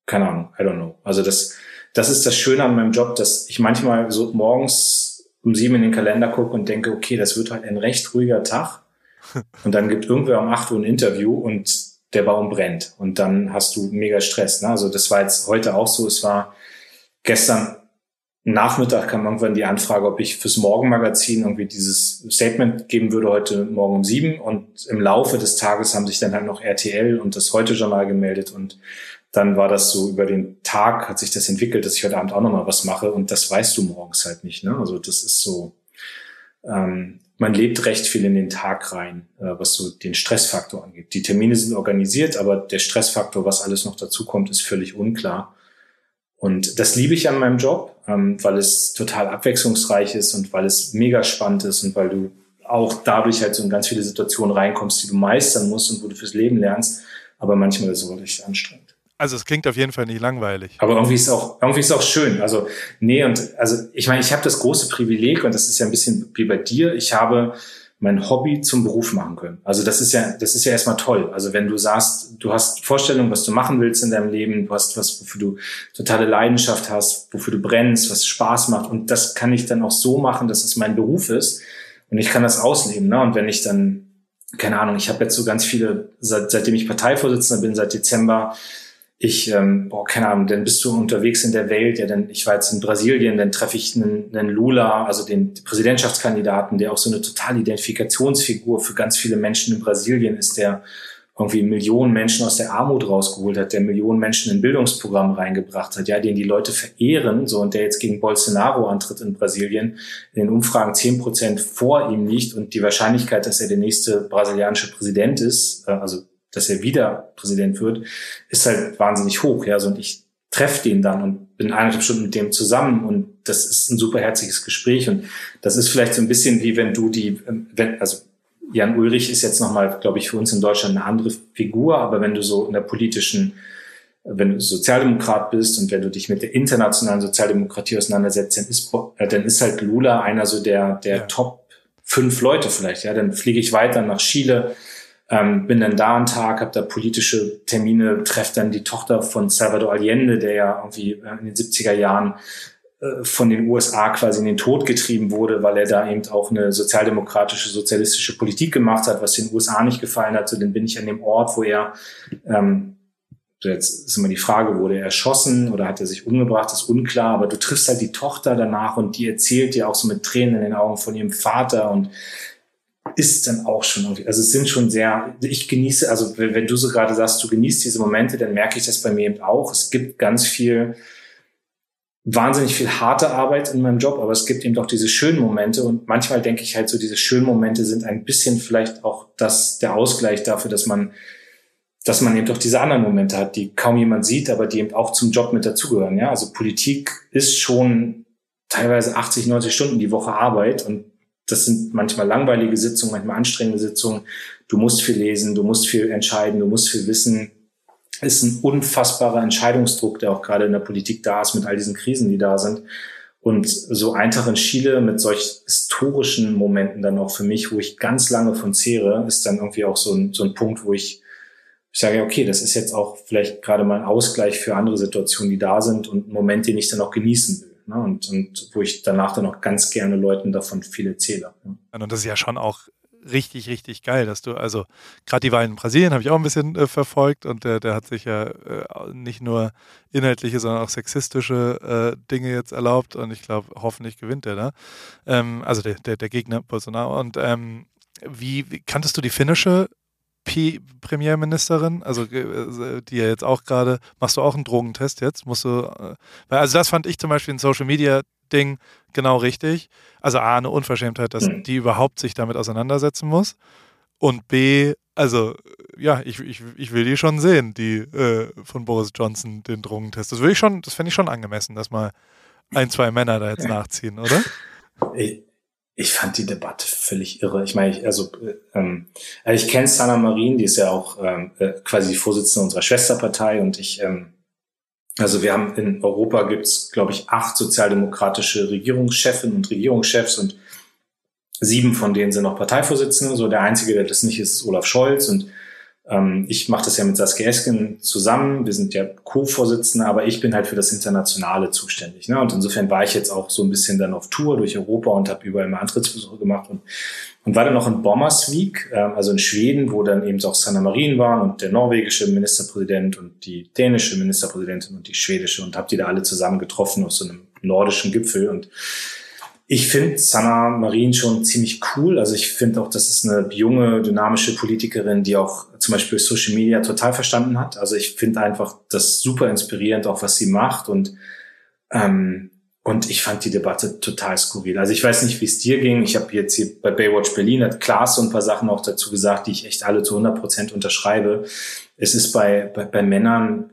Keine Ahnung, I don't know. Also das das ist das Schöne an meinem Job, dass ich manchmal so morgens um sieben in den Kalender gucke und denke, okay, das wird halt ein recht ruhiger Tag. Und dann gibt irgendwer um acht Uhr ein Interview und der Baum brennt und dann hast du mega Stress. Ne? Also das war jetzt heute auch so. Es war gestern Nachmittag kam irgendwann die Anfrage, ob ich fürs Morgenmagazin irgendwie dieses Statement geben würde heute Morgen um sieben. Und im Laufe des Tages haben sich dann halt noch RTL und das Heute-Journal gemeldet. Und dann war das so über den Tag hat sich das entwickelt, dass ich heute Abend auch nochmal was mache. Und das weißt du morgens halt nicht. Ne? Also das ist so. Ähm, man lebt recht viel in den Tag rein, äh, was so den Stressfaktor angeht. Die Termine sind organisiert, aber der Stressfaktor, was alles noch dazu kommt, ist völlig unklar. Und das liebe ich an meinem Job, ähm, weil es total abwechslungsreich ist und weil es mega spannend ist und weil du auch dadurch halt so in ganz viele Situationen reinkommst, die du meistern musst und wo du fürs Leben lernst. Aber manchmal ist es wirklich anstrengend. Also es klingt auf jeden Fall nicht langweilig. Aber irgendwie ist auch irgendwie ist auch schön. Also nee und also ich meine, ich habe das große Privileg und das ist ja ein bisschen wie bei dir. Ich habe mein Hobby zum Beruf machen können. Also das ist ja das ist ja erstmal toll. Also wenn du sagst, du hast Vorstellungen, was du machen willst in deinem Leben, du hast was, wofür du totale Leidenschaft hast, wofür du brennst, was Spaß macht und das kann ich dann auch so machen, dass es mein Beruf ist und ich kann das ausleben. Ne? Und wenn ich dann keine Ahnung, ich habe jetzt so ganz viele, seit, seitdem ich Parteivorsitzender bin, seit Dezember, ich, ähm, boah, keine Ahnung, dann bist du unterwegs in der Welt, ja, dann, ich war jetzt in Brasilien, dann treffe ich einen, einen Lula, also den Präsidentschaftskandidaten, der auch so eine totale Identifikationsfigur für ganz viele Menschen in Brasilien ist, der irgendwie Millionen Menschen aus der Armut rausgeholt hat, der Millionen Menschen in Bildungsprogramme reingebracht hat, ja, den die Leute verehren, so, und der jetzt gegen Bolsonaro antritt in Brasilien, in den Umfragen zehn Prozent vor ihm liegt und die Wahrscheinlichkeit, dass er der nächste brasilianische Präsident ist, äh, also dass er wieder Präsident wird, ist halt wahnsinnig hoch. Ja, so und ich treffe den dann und bin eineinhalb Stunden mit dem zusammen und das ist ein super herzliches Gespräch und das ist vielleicht so ein bisschen wie wenn du die, wenn, also Jan Ulrich ist jetzt nochmal, glaube ich, für uns in Deutschland eine andere Figur, aber wenn du so in der politischen, wenn du Sozialdemokrat bist und wenn du dich mit der internationalen Sozialdemokratie auseinandersetzt, dann ist, dann ist halt Lula einer so der, der ja. Top fünf Leute vielleicht, ja, dann fliege ich weiter nach Chile, ähm, bin dann da einen Tag, habe da politische Termine, treffe dann die Tochter von Salvador Allende, der ja irgendwie äh, in den 70er Jahren äh, von den USA quasi in den Tod getrieben wurde, weil er da eben auch eine sozialdemokratische, sozialistische Politik gemacht hat, was den USA nicht gefallen hat. So, dann bin ich an dem Ort, wo er, ähm, jetzt ist immer die Frage, wurde er erschossen oder hat er sich umgebracht, ist unklar, aber du triffst halt die Tochter danach und die erzählt dir auch so mit Tränen in den Augen von ihrem Vater und ist dann auch schon irgendwie, also es sind schon sehr, ich genieße, also wenn du so gerade sagst, du genießt diese Momente, dann merke ich das bei mir eben auch. Es gibt ganz viel wahnsinnig viel harte Arbeit in meinem Job, aber es gibt eben doch diese schönen Momente und manchmal denke ich halt so, diese schönen Momente sind ein bisschen vielleicht auch das, der Ausgleich dafür, dass man, dass man eben doch diese anderen Momente hat, die kaum jemand sieht, aber die eben auch zum Job mit dazugehören. Ja, also Politik ist schon teilweise 80, 90 Stunden die Woche Arbeit und das sind manchmal langweilige Sitzungen, manchmal anstrengende Sitzungen. Du musst viel lesen, du musst viel entscheiden, du musst viel wissen ist ein unfassbarer Entscheidungsdruck, der auch gerade in der Politik da ist mit all diesen Krisen, die da sind. Und so Eintracht in Chile mit solch historischen Momenten dann auch für mich, wo ich ganz lange von zehre, ist dann irgendwie auch so ein, so ein Punkt, wo ich, ich sage, okay, das ist jetzt auch vielleicht gerade mal ein Ausgleich für andere Situationen, die da sind und ein Moment, den ich dann auch genießen will. Ne? Und, und wo ich danach dann auch ganz gerne Leuten davon viel erzähle. Ne? Und das ist ja schon auch richtig, richtig geil, dass du, also gerade die Wahl in Brasilien habe ich auch ein bisschen äh, verfolgt und der, der hat sich ja äh, nicht nur inhaltliche, sondern auch sexistische äh, Dinge jetzt erlaubt und ich glaube, hoffentlich gewinnt er da. Ähm, also der, der, der Gegner Bolsonaro. Und ähm, wie, wie kanntest du die finnische Premierministerin, also äh, die ja jetzt auch gerade, machst du auch einen Drogentest jetzt? Musst du, äh, also das fand ich zum Beispiel in Social Media Ding genau richtig. Also A, eine Unverschämtheit, dass mhm. die überhaupt sich damit auseinandersetzen muss. Und B, also ja, ich, ich, ich will die schon sehen, die äh, von Boris Johnson, den Drogentest. Das will ich schon, das fände ich schon angemessen, dass mal ein, zwei Männer da jetzt nachziehen, oder? Ich, ich fand die Debatte völlig irre. Ich meine, ich, also, ähm, also ich kenne Sana Marin, die ist ja auch ähm, äh, quasi die Vorsitzende unserer Schwesterpartei und ich ähm, also wir haben in Europa gibt's, glaube ich, acht sozialdemokratische Regierungschefinnen und Regierungschefs und sieben von denen sind noch Parteivorsitzende. So der einzige, der das nicht ist, ist Olaf Scholz und ich mache das ja mit Saskia Esken zusammen. Wir sind ja Co-Vorsitzende, aber ich bin halt für das Internationale zuständig. Ne? Und insofern war ich jetzt auch so ein bisschen dann auf Tour durch Europa und habe überall mal Antrittsbesuche gemacht und und war dann noch in Bommersvik, äh, also in Schweden, wo dann eben auch Sanna Marin waren und der norwegische Ministerpräsident und die dänische Ministerpräsidentin und die schwedische und habe die da alle zusammen getroffen auf so einem nordischen Gipfel. Und ich finde Sanna Marin schon ziemlich cool. Also ich finde auch, das ist eine junge, dynamische Politikerin, die auch zum Beispiel Social Media total verstanden hat. Also ich finde einfach das super inspirierend, auch was sie macht. Und ähm, und ich fand die Debatte total skurril. Also ich weiß nicht, wie es dir ging. Ich habe jetzt hier bei Baywatch Berlin hat Klaas so ein paar Sachen auch dazu gesagt, die ich echt alle zu 100 Prozent unterschreibe. Es ist bei, bei, bei Männern,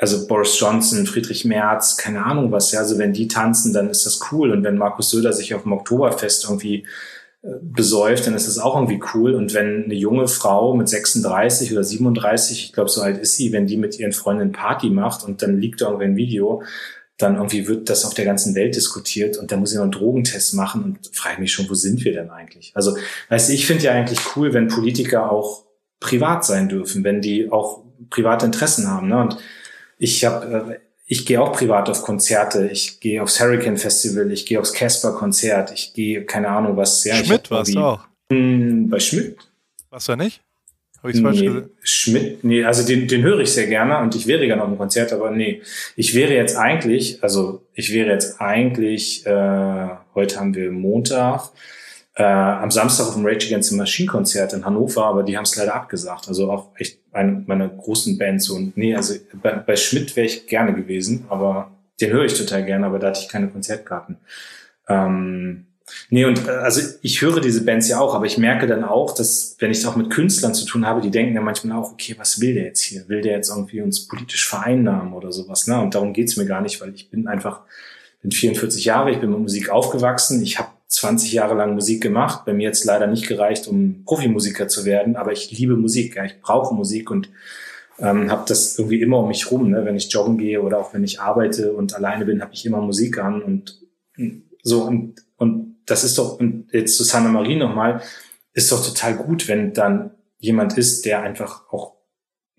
also Boris Johnson, Friedrich Merz, keine Ahnung was, ja, also wenn die tanzen, dann ist das cool. Und wenn Markus Söder sich auf dem Oktoberfest irgendwie äh, besäuft, dann ist das auch irgendwie cool. Und wenn eine junge Frau mit 36 oder 37, ich glaube, so alt ist sie, wenn die mit ihren Freundinnen Party macht und dann liegt da irgendwie ein Video, dann irgendwie wird das auf der ganzen Welt diskutiert und da muss ich noch einen Drogentest machen und frage mich schon, wo sind wir denn eigentlich? Also, weißt du, ich finde ja eigentlich cool, wenn Politiker auch privat sein dürfen, wenn die auch private Interessen haben. Ne? Und ich habe, äh, ich gehe auch privat auf Konzerte, ich gehe aufs Hurricane Festival, ich gehe aufs Casper Konzert, ich gehe, keine Ahnung was. Ja, Schmidt warst du auch. Hm, bei Schmidt. Warst du nicht? Habe ich falsch nee, gesagt? Schmidt, nee, also den, den höre ich sehr gerne und ich wäre gerne auf dem Konzert, aber nee, ich wäre jetzt eigentlich, also ich wäre jetzt eigentlich, äh, heute haben wir Montag, äh, am Samstag auf dem Rage Against the Machine Konzert in Hannover, aber die haben es leider abgesagt. Also auch echt eine meiner großen Bands und nee, also bei, bei Schmidt wäre ich gerne gewesen, aber den höre ich total gerne, aber da hatte ich keine Konzertkarten. Ähm, Nee, und äh, also ich höre diese Bands ja auch, aber ich merke dann auch, dass wenn ich auch mit Künstlern zu tun habe, die denken ja manchmal auch, okay, was will der jetzt hier? Will der jetzt irgendwie uns politisch vereinnahmen oder sowas? Ne? Und darum geht's mir gar nicht, weil ich bin einfach, bin 44 Jahre, ich bin mit Musik aufgewachsen, ich habe 20 Jahre lang Musik gemacht, bei mir jetzt leider nicht gereicht, um Profimusiker zu werden, aber ich liebe Musik, ja, ich brauche Musik und ähm, habe das irgendwie immer um mich rum. Ne? Wenn ich joggen gehe oder auch wenn ich arbeite und alleine bin, habe ich immer Musik an und so und, und das ist doch, und jetzt zu Santa Marie nochmal, ist doch total gut, wenn dann jemand ist, der einfach auch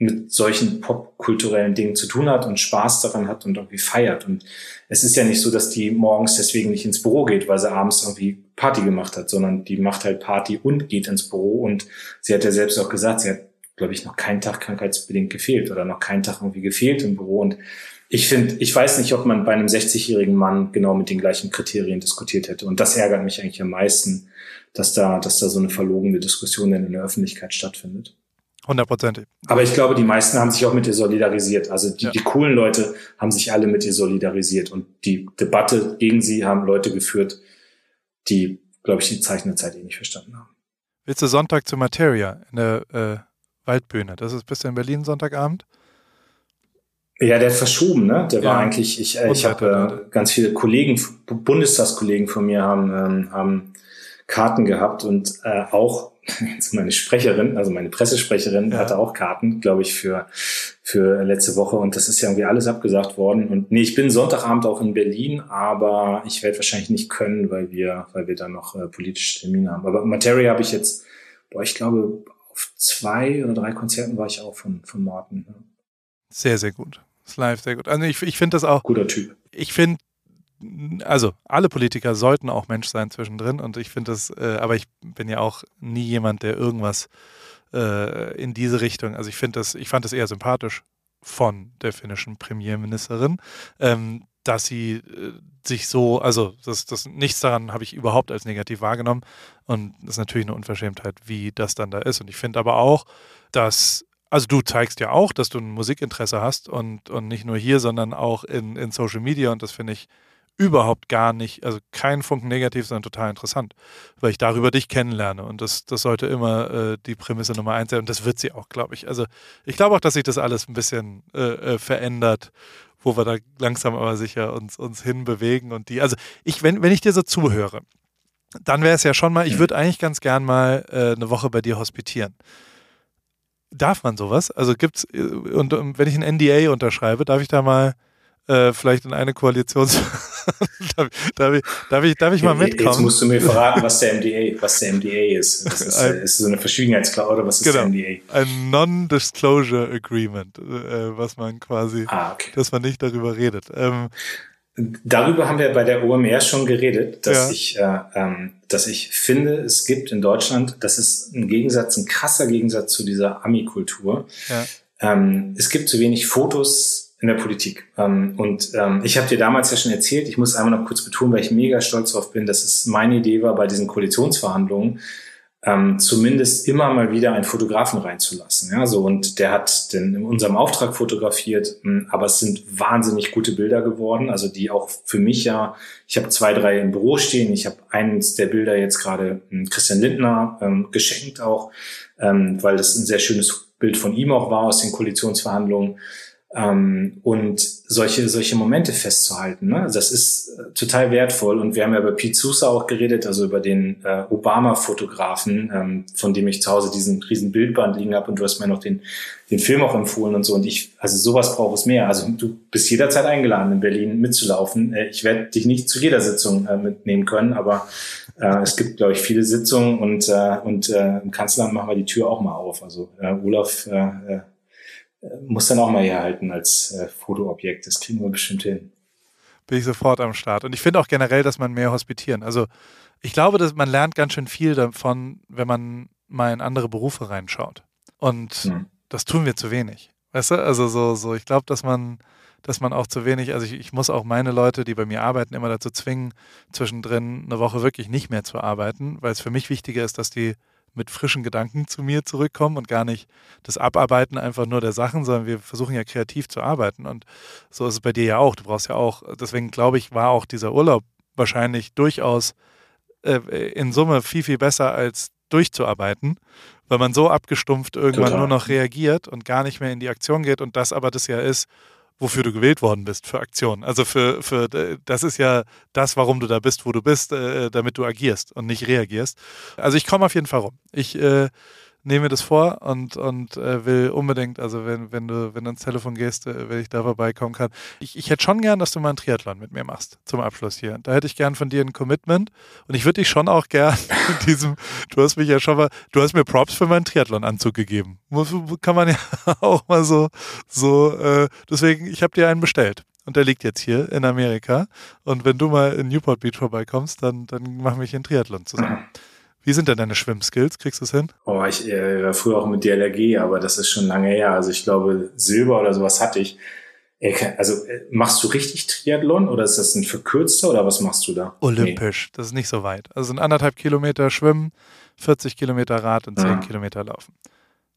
mit solchen popkulturellen Dingen zu tun hat und Spaß daran hat und irgendwie feiert. Und es ist ja nicht so, dass die morgens deswegen nicht ins Büro geht, weil sie abends irgendwie Party gemacht hat, sondern die macht halt Party und geht ins Büro. Und sie hat ja selbst auch gesagt, sie hat, glaube ich, noch keinen Tag krankheitsbedingt gefehlt oder noch keinen Tag irgendwie gefehlt im Büro. Und ich finde, ich weiß nicht, ob man bei einem 60-jährigen Mann genau mit den gleichen Kriterien diskutiert hätte. Und das ärgert mich eigentlich am meisten, dass da, dass da so eine verlogene Diskussion in der Öffentlichkeit stattfindet. Hundertprozentig. Aber ich glaube, die meisten haben sich auch mit ihr solidarisiert. Also die, ja. die coolen Leute haben sich alle mit ihr solidarisiert. Und die Debatte gegen sie haben Leute geführt, die, glaube ich, die Zeichen Zeit eh nicht verstanden haben. Willst du Sonntag zu Materia in der äh, Waldbühne? Das ist bis in Berlin Sonntagabend? Ja, der hat verschoben, ne? Der ja. war eigentlich, ich, äh, ich habe äh, ganz viele Kollegen, Bundestagskollegen von mir haben, ähm, haben Karten gehabt und äh, auch meine Sprecherin, also meine Pressesprecherin, ja. hatte auch Karten, glaube ich, für, für letzte Woche und das ist ja irgendwie alles abgesagt worden. Und nee, ich bin Sonntagabend auch in Berlin, aber ich werde wahrscheinlich nicht können, weil wir, weil wir da noch äh, politische Termine haben. Aber Materia habe ich jetzt, boah, ich glaube, auf zwei oder drei Konzerten war ich auch von, von Martin. Ja. Sehr, sehr gut. Das live sehr gut. Also ich, ich finde das auch. Guter Typ. Ich finde, also alle Politiker sollten auch Mensch sein zwischendrin und ich finde das, äh, aber ich bin ja auch nie jemand, der irgendwas äh, in diese Richtung, also ich finde das, ich fand das eher sympathisch von der finnischen Premierministerin, ähm, dass sie äh, sich so, also das, das nichts daran habe ich überhaupt als negativ wahrgenommen und das ist natürlich eine Unverschämtheit, wie das dann da ist und ich finde aber auch, dass also du zeigst ja auch, dass du ein Musikinteresse hast und, und nicht nur hier, sondern auch in, in Social Media und das finde ich überhaupt gar nicht, also kein Funken negativ, sondern total interessant, weil ich darüber dich kennenlerne und das, das sollte immer äh, die Prämisse Nummer eins sein und das wird sie auch, glaube ich. Also ich glaube auch, dass sich das alles ein bisschen äh, äh, verändert, wo wir da langsam aber sicher uns, uns hinbewegen und die, also ich, wenn, wenn ich dir so zuhöre, dann wäre es ja schon mal, ich würde eigentlich ganz gern mal äh, eine Woche bei dir hospitieren. Darf man sowas? Also gibt's, äh, und, und wenn ich ein NDA unterschreibe, darf ich da mal äh, vielleicht in eine Koalition. darf, darf, ich, darf, ich, darf ich mal mitkommen? Jetzt musst du mir verraten, was der MDA, was der MDA ist. Das ist, ein, ist so eine Verschwiegenheitsklausel oder was ist genau, der MDA? Ein Non-Disclosure Agreement, äh, was man quasi, ah, okay. dass man nicht darüber redet. Ähm, Darüber haben wir bei der OMR schon geredet, dass ja. ich, äh, ähm, dass ich finde, es gibt in Deutschland, das ist ein Gegensatz, ein krasser Gegensatz zu dieser Ami-Kultur. Ja. Ähm, es gibt zu wenig Fotos in der Politik. Ähm, und ähm, ich habe dir damals ja schon erzählt, ich muss einmal noch kurz betonen, weil ich mega stolz darauf bin, dass es meine Idee war bei diesen Koalitionsverhandlungen, ähm, zumindest immer mal wieder einen Fotografen reinzulassen. Ja, so und der hat den in unserem Auftrag fotografiert, hm, aber es sind wahnsinnig gute Bilder geworden, also die auch für mich ja, ich habe zwei, drei im Büro stehen, ich habe eines der Bilder jetzt gerade hm, Christian Lindner ähm, geschenkt auch, ähm, weil das ein sehr schönes Bild von ihm auch war aus den Koalitionsverhandlungen. Ähm, und solche, solche Momente festzuhalten, ne? das ist äh, total wertvoll. Und wir haben ja über Pete Sousa auch geredet, also über den äh, Obama-Fotografen, ähm, von dem ich zu Hause diesen riesen Bildband liegen habe. Und du hast mir noch den, den Film auch empfohlen und so. Und ich, also sowas braucht es mehr. Also du bist jederzeit eingeladen, in Berlin mitzulaufen. Äh, ich werde dich nicht zu jeder Sitzung äh, mitnehmen können, aber äh, es gibt, glaube ich, viele Sitzungen und, äh, und äh, im Kanzleramt machen wir die Tür auch mal auf. Also äh, Olaf äh, äh muss dann auch mal herhalten als äh, Fotoobjekt. Das kriegen wir bestimmt hin. Bin ich sofort am Start. Und ich finde auch generell, dass man mehr hospitieren. Also ich glaube, dass man lernt ganz schön viel davon, wenn man mal in andere Berufe reinschaut. Und hm. das tun wir zu wenig. Weißt du? Also so, so, ich glaube, dass man, dass man auch zu wenig, also ich, ich muss auch meine Leute, die bei mir arbeiten, immer dazu zwingen, zwischendrin eine Woche wirklich nicht mehr zu arbeiten, weil es für mich wichtiger ist, dass die mit frischen Gedanken zu mir zurückkommen und gar nicht das Abarbeiten einfach nur der Sachen, sondern wir versuchen ja kreativ zu arbeiten. Und so ist es bei dir ja auch. Du brauchst ja auch, deswegen glaube ich, war auch dieser Urlaub wahrscheinlich durchaus äh, in Summe viel, viel besser als durchzuarbeiten, weil man so abgestumpft irgendwann Total. nur noch reagiert und gar nicht mehr in die Aktion geht und das aber das ja ist, wofür du gewählt worden bist, für Aktionen. Also für, für das ist ja das, warum du da bist, wo du bist, äh, damit du agierst und nicht reagierst. Also ich komme auf jeden Fall rum. Ich äh, nehme mir das vor und, und äh, will unbedingt, also wenn, wenn du, wenn du ans Telefon gehst, äh, wenn ich da vorbeikommen kann. Ich, ich hätte schon gern, dass du mal einen Triathlon mit mir machst zum Abschluss hier. Da hätte ich gern von dir ein Commitment und ich würde dich schon auch gern in diesem, du hast mich ja schon mal, du hast mir Props für meinen Triathlon-Anzug gegeben. Kann man ja auch mal so, so, äh, deswegen, ich habe dir einen bestellt. Und der liegt jetzt hier in Amerika. Und wenn du mal in Newport Beach vorbeikommst, dann, dann machen wir hier einen Triathlon zusammen. Wie sind denn deine Schwimmskills? Kriegst du es hin? Oh, ich äh, war früher auch mit DLRG, aber das ist schon lange her. Also ich glaube, Silber oder sowas hatte ich. Also äh, machst du richtig Triathlon oder ist das ein verkürzter oder was machst du da? Olympisch, nee. das ist nicht so weit. Also sind anderthalb Kilometer Schwimmen, 40 Kilometer Rad und 10 ah. Kilometer Laufen.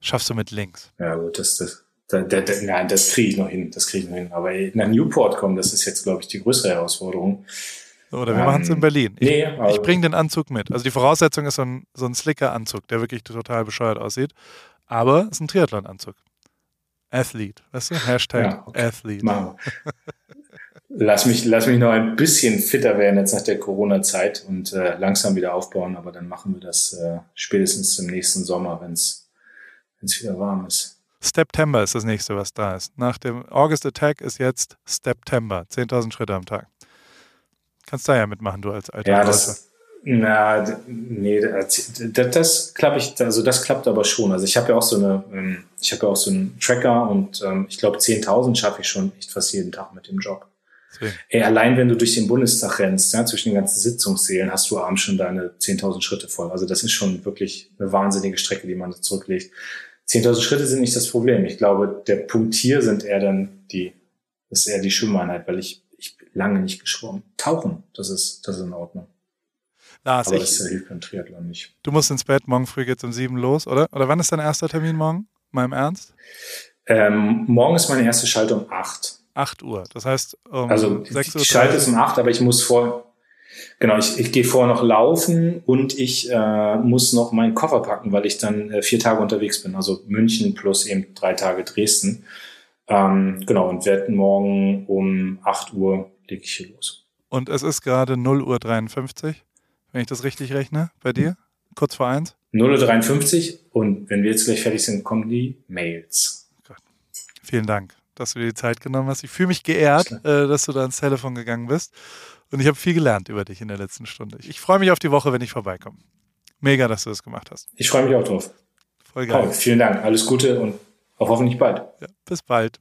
Schaffst du mit links. Ja, gut, das, das, das, das, nein, das kriege ich noch hin. Das kriege ich noch hin. Aber nach Newport kommen, das ist jetzt, glaube ich, die größere Herausforderung. Oder wir ähm, machen es in Berlin. Ich, nee, ich bringe den Anzug mit. Also die Voraussetzung ist so ein, so ein Slicker-Anzug, der wirklich total bescheuert aussieht. Aber es ist ein Triathlon-Anzug. Athlete, weißt du? Hashtag ja, okay. Athlete. Machen lass mich, lass mich noch ein bisschen fitter werden jetzt nach der Corona-Zeit und äh, langsam wieder aufbauen, aber dann machen wir das äh, spätestens im nächsten Sommer, wenn es wieder warm ist. September ist das nächste, was da ist. Nach dem August Attack ist jetzt September, 10.000 Schritte am Tag. Kannst da ja mitmachen, du als alter Ja, das, na, nee, das, das klappt ich, also das klappt aber schon. Also ich habe ja auch so eine, ähm, ich habe ja auch so einen Tracker und ähm, ich glaube 10.000 schaffe ich schon echt fast jeden Tag mit dem Job. Ey, allein wenn du durch den Bundestag rennst, ja, zwischen den ganzen Sitzungssälen, hast du abends schon deine 10.000 Schritte voll. Also das ist schon wirklich eine wahnsinnige Strecke, die man zurücklegt. 10.000 Schritte sind nicht das Problem. Ich glaube, der Punkt hier sind eher dann die, ist eher die Schwimmeinheit, weil ich, lange nicht geschwommen. Tauchen, das ist, das ist in Ordnung. Lars, Aber ich, das hilft beim Triathlon nicht. Du musst ins Bett, morgen früh geht's um sieben los, oder? Oder wann ist dein erster Termin morgen? Mal im Ernst? Ähm, morgen ist meine erste Schaltung acht. 8 Uhr. Das heißt, um also 6 Uhr. Ich schalte es um 8, aber ich muss vor, genau, ich, ich gehe vorher noch laufen und ich äh, muss noch meinen Koffer packen, weil ich dann äh, vier Tage unterwegs bin. Also München plus eben drei Tage Dresden. Ähm, genau, und werde morgen um 8 Uhr lege ich hier los. Und es ist gerade 0 Uhr 53, wenn ich das richtig rechne, bei dir? Kurz vor eins? 0 Uhr 53 und wenn wir jetzt gleich fertig sind, kommen die Mails. Gott. Vielen Dank dass du dir die Zeit genommen hast. Ich fühle mich geehrt, äh, dass du da ans Telefon gegangen bist. Und ich habe viel gelernt über dich in der letzten Stunde. Ich freue mich auf die Woche, wenn ich vorbeikomme. Mega, dass du das gemacht hast. Ich freue mich auch drauf. Voll geil. Paul, vielen Dank. Alles Gute und auch hoffentlich bald. Ja, bis bald.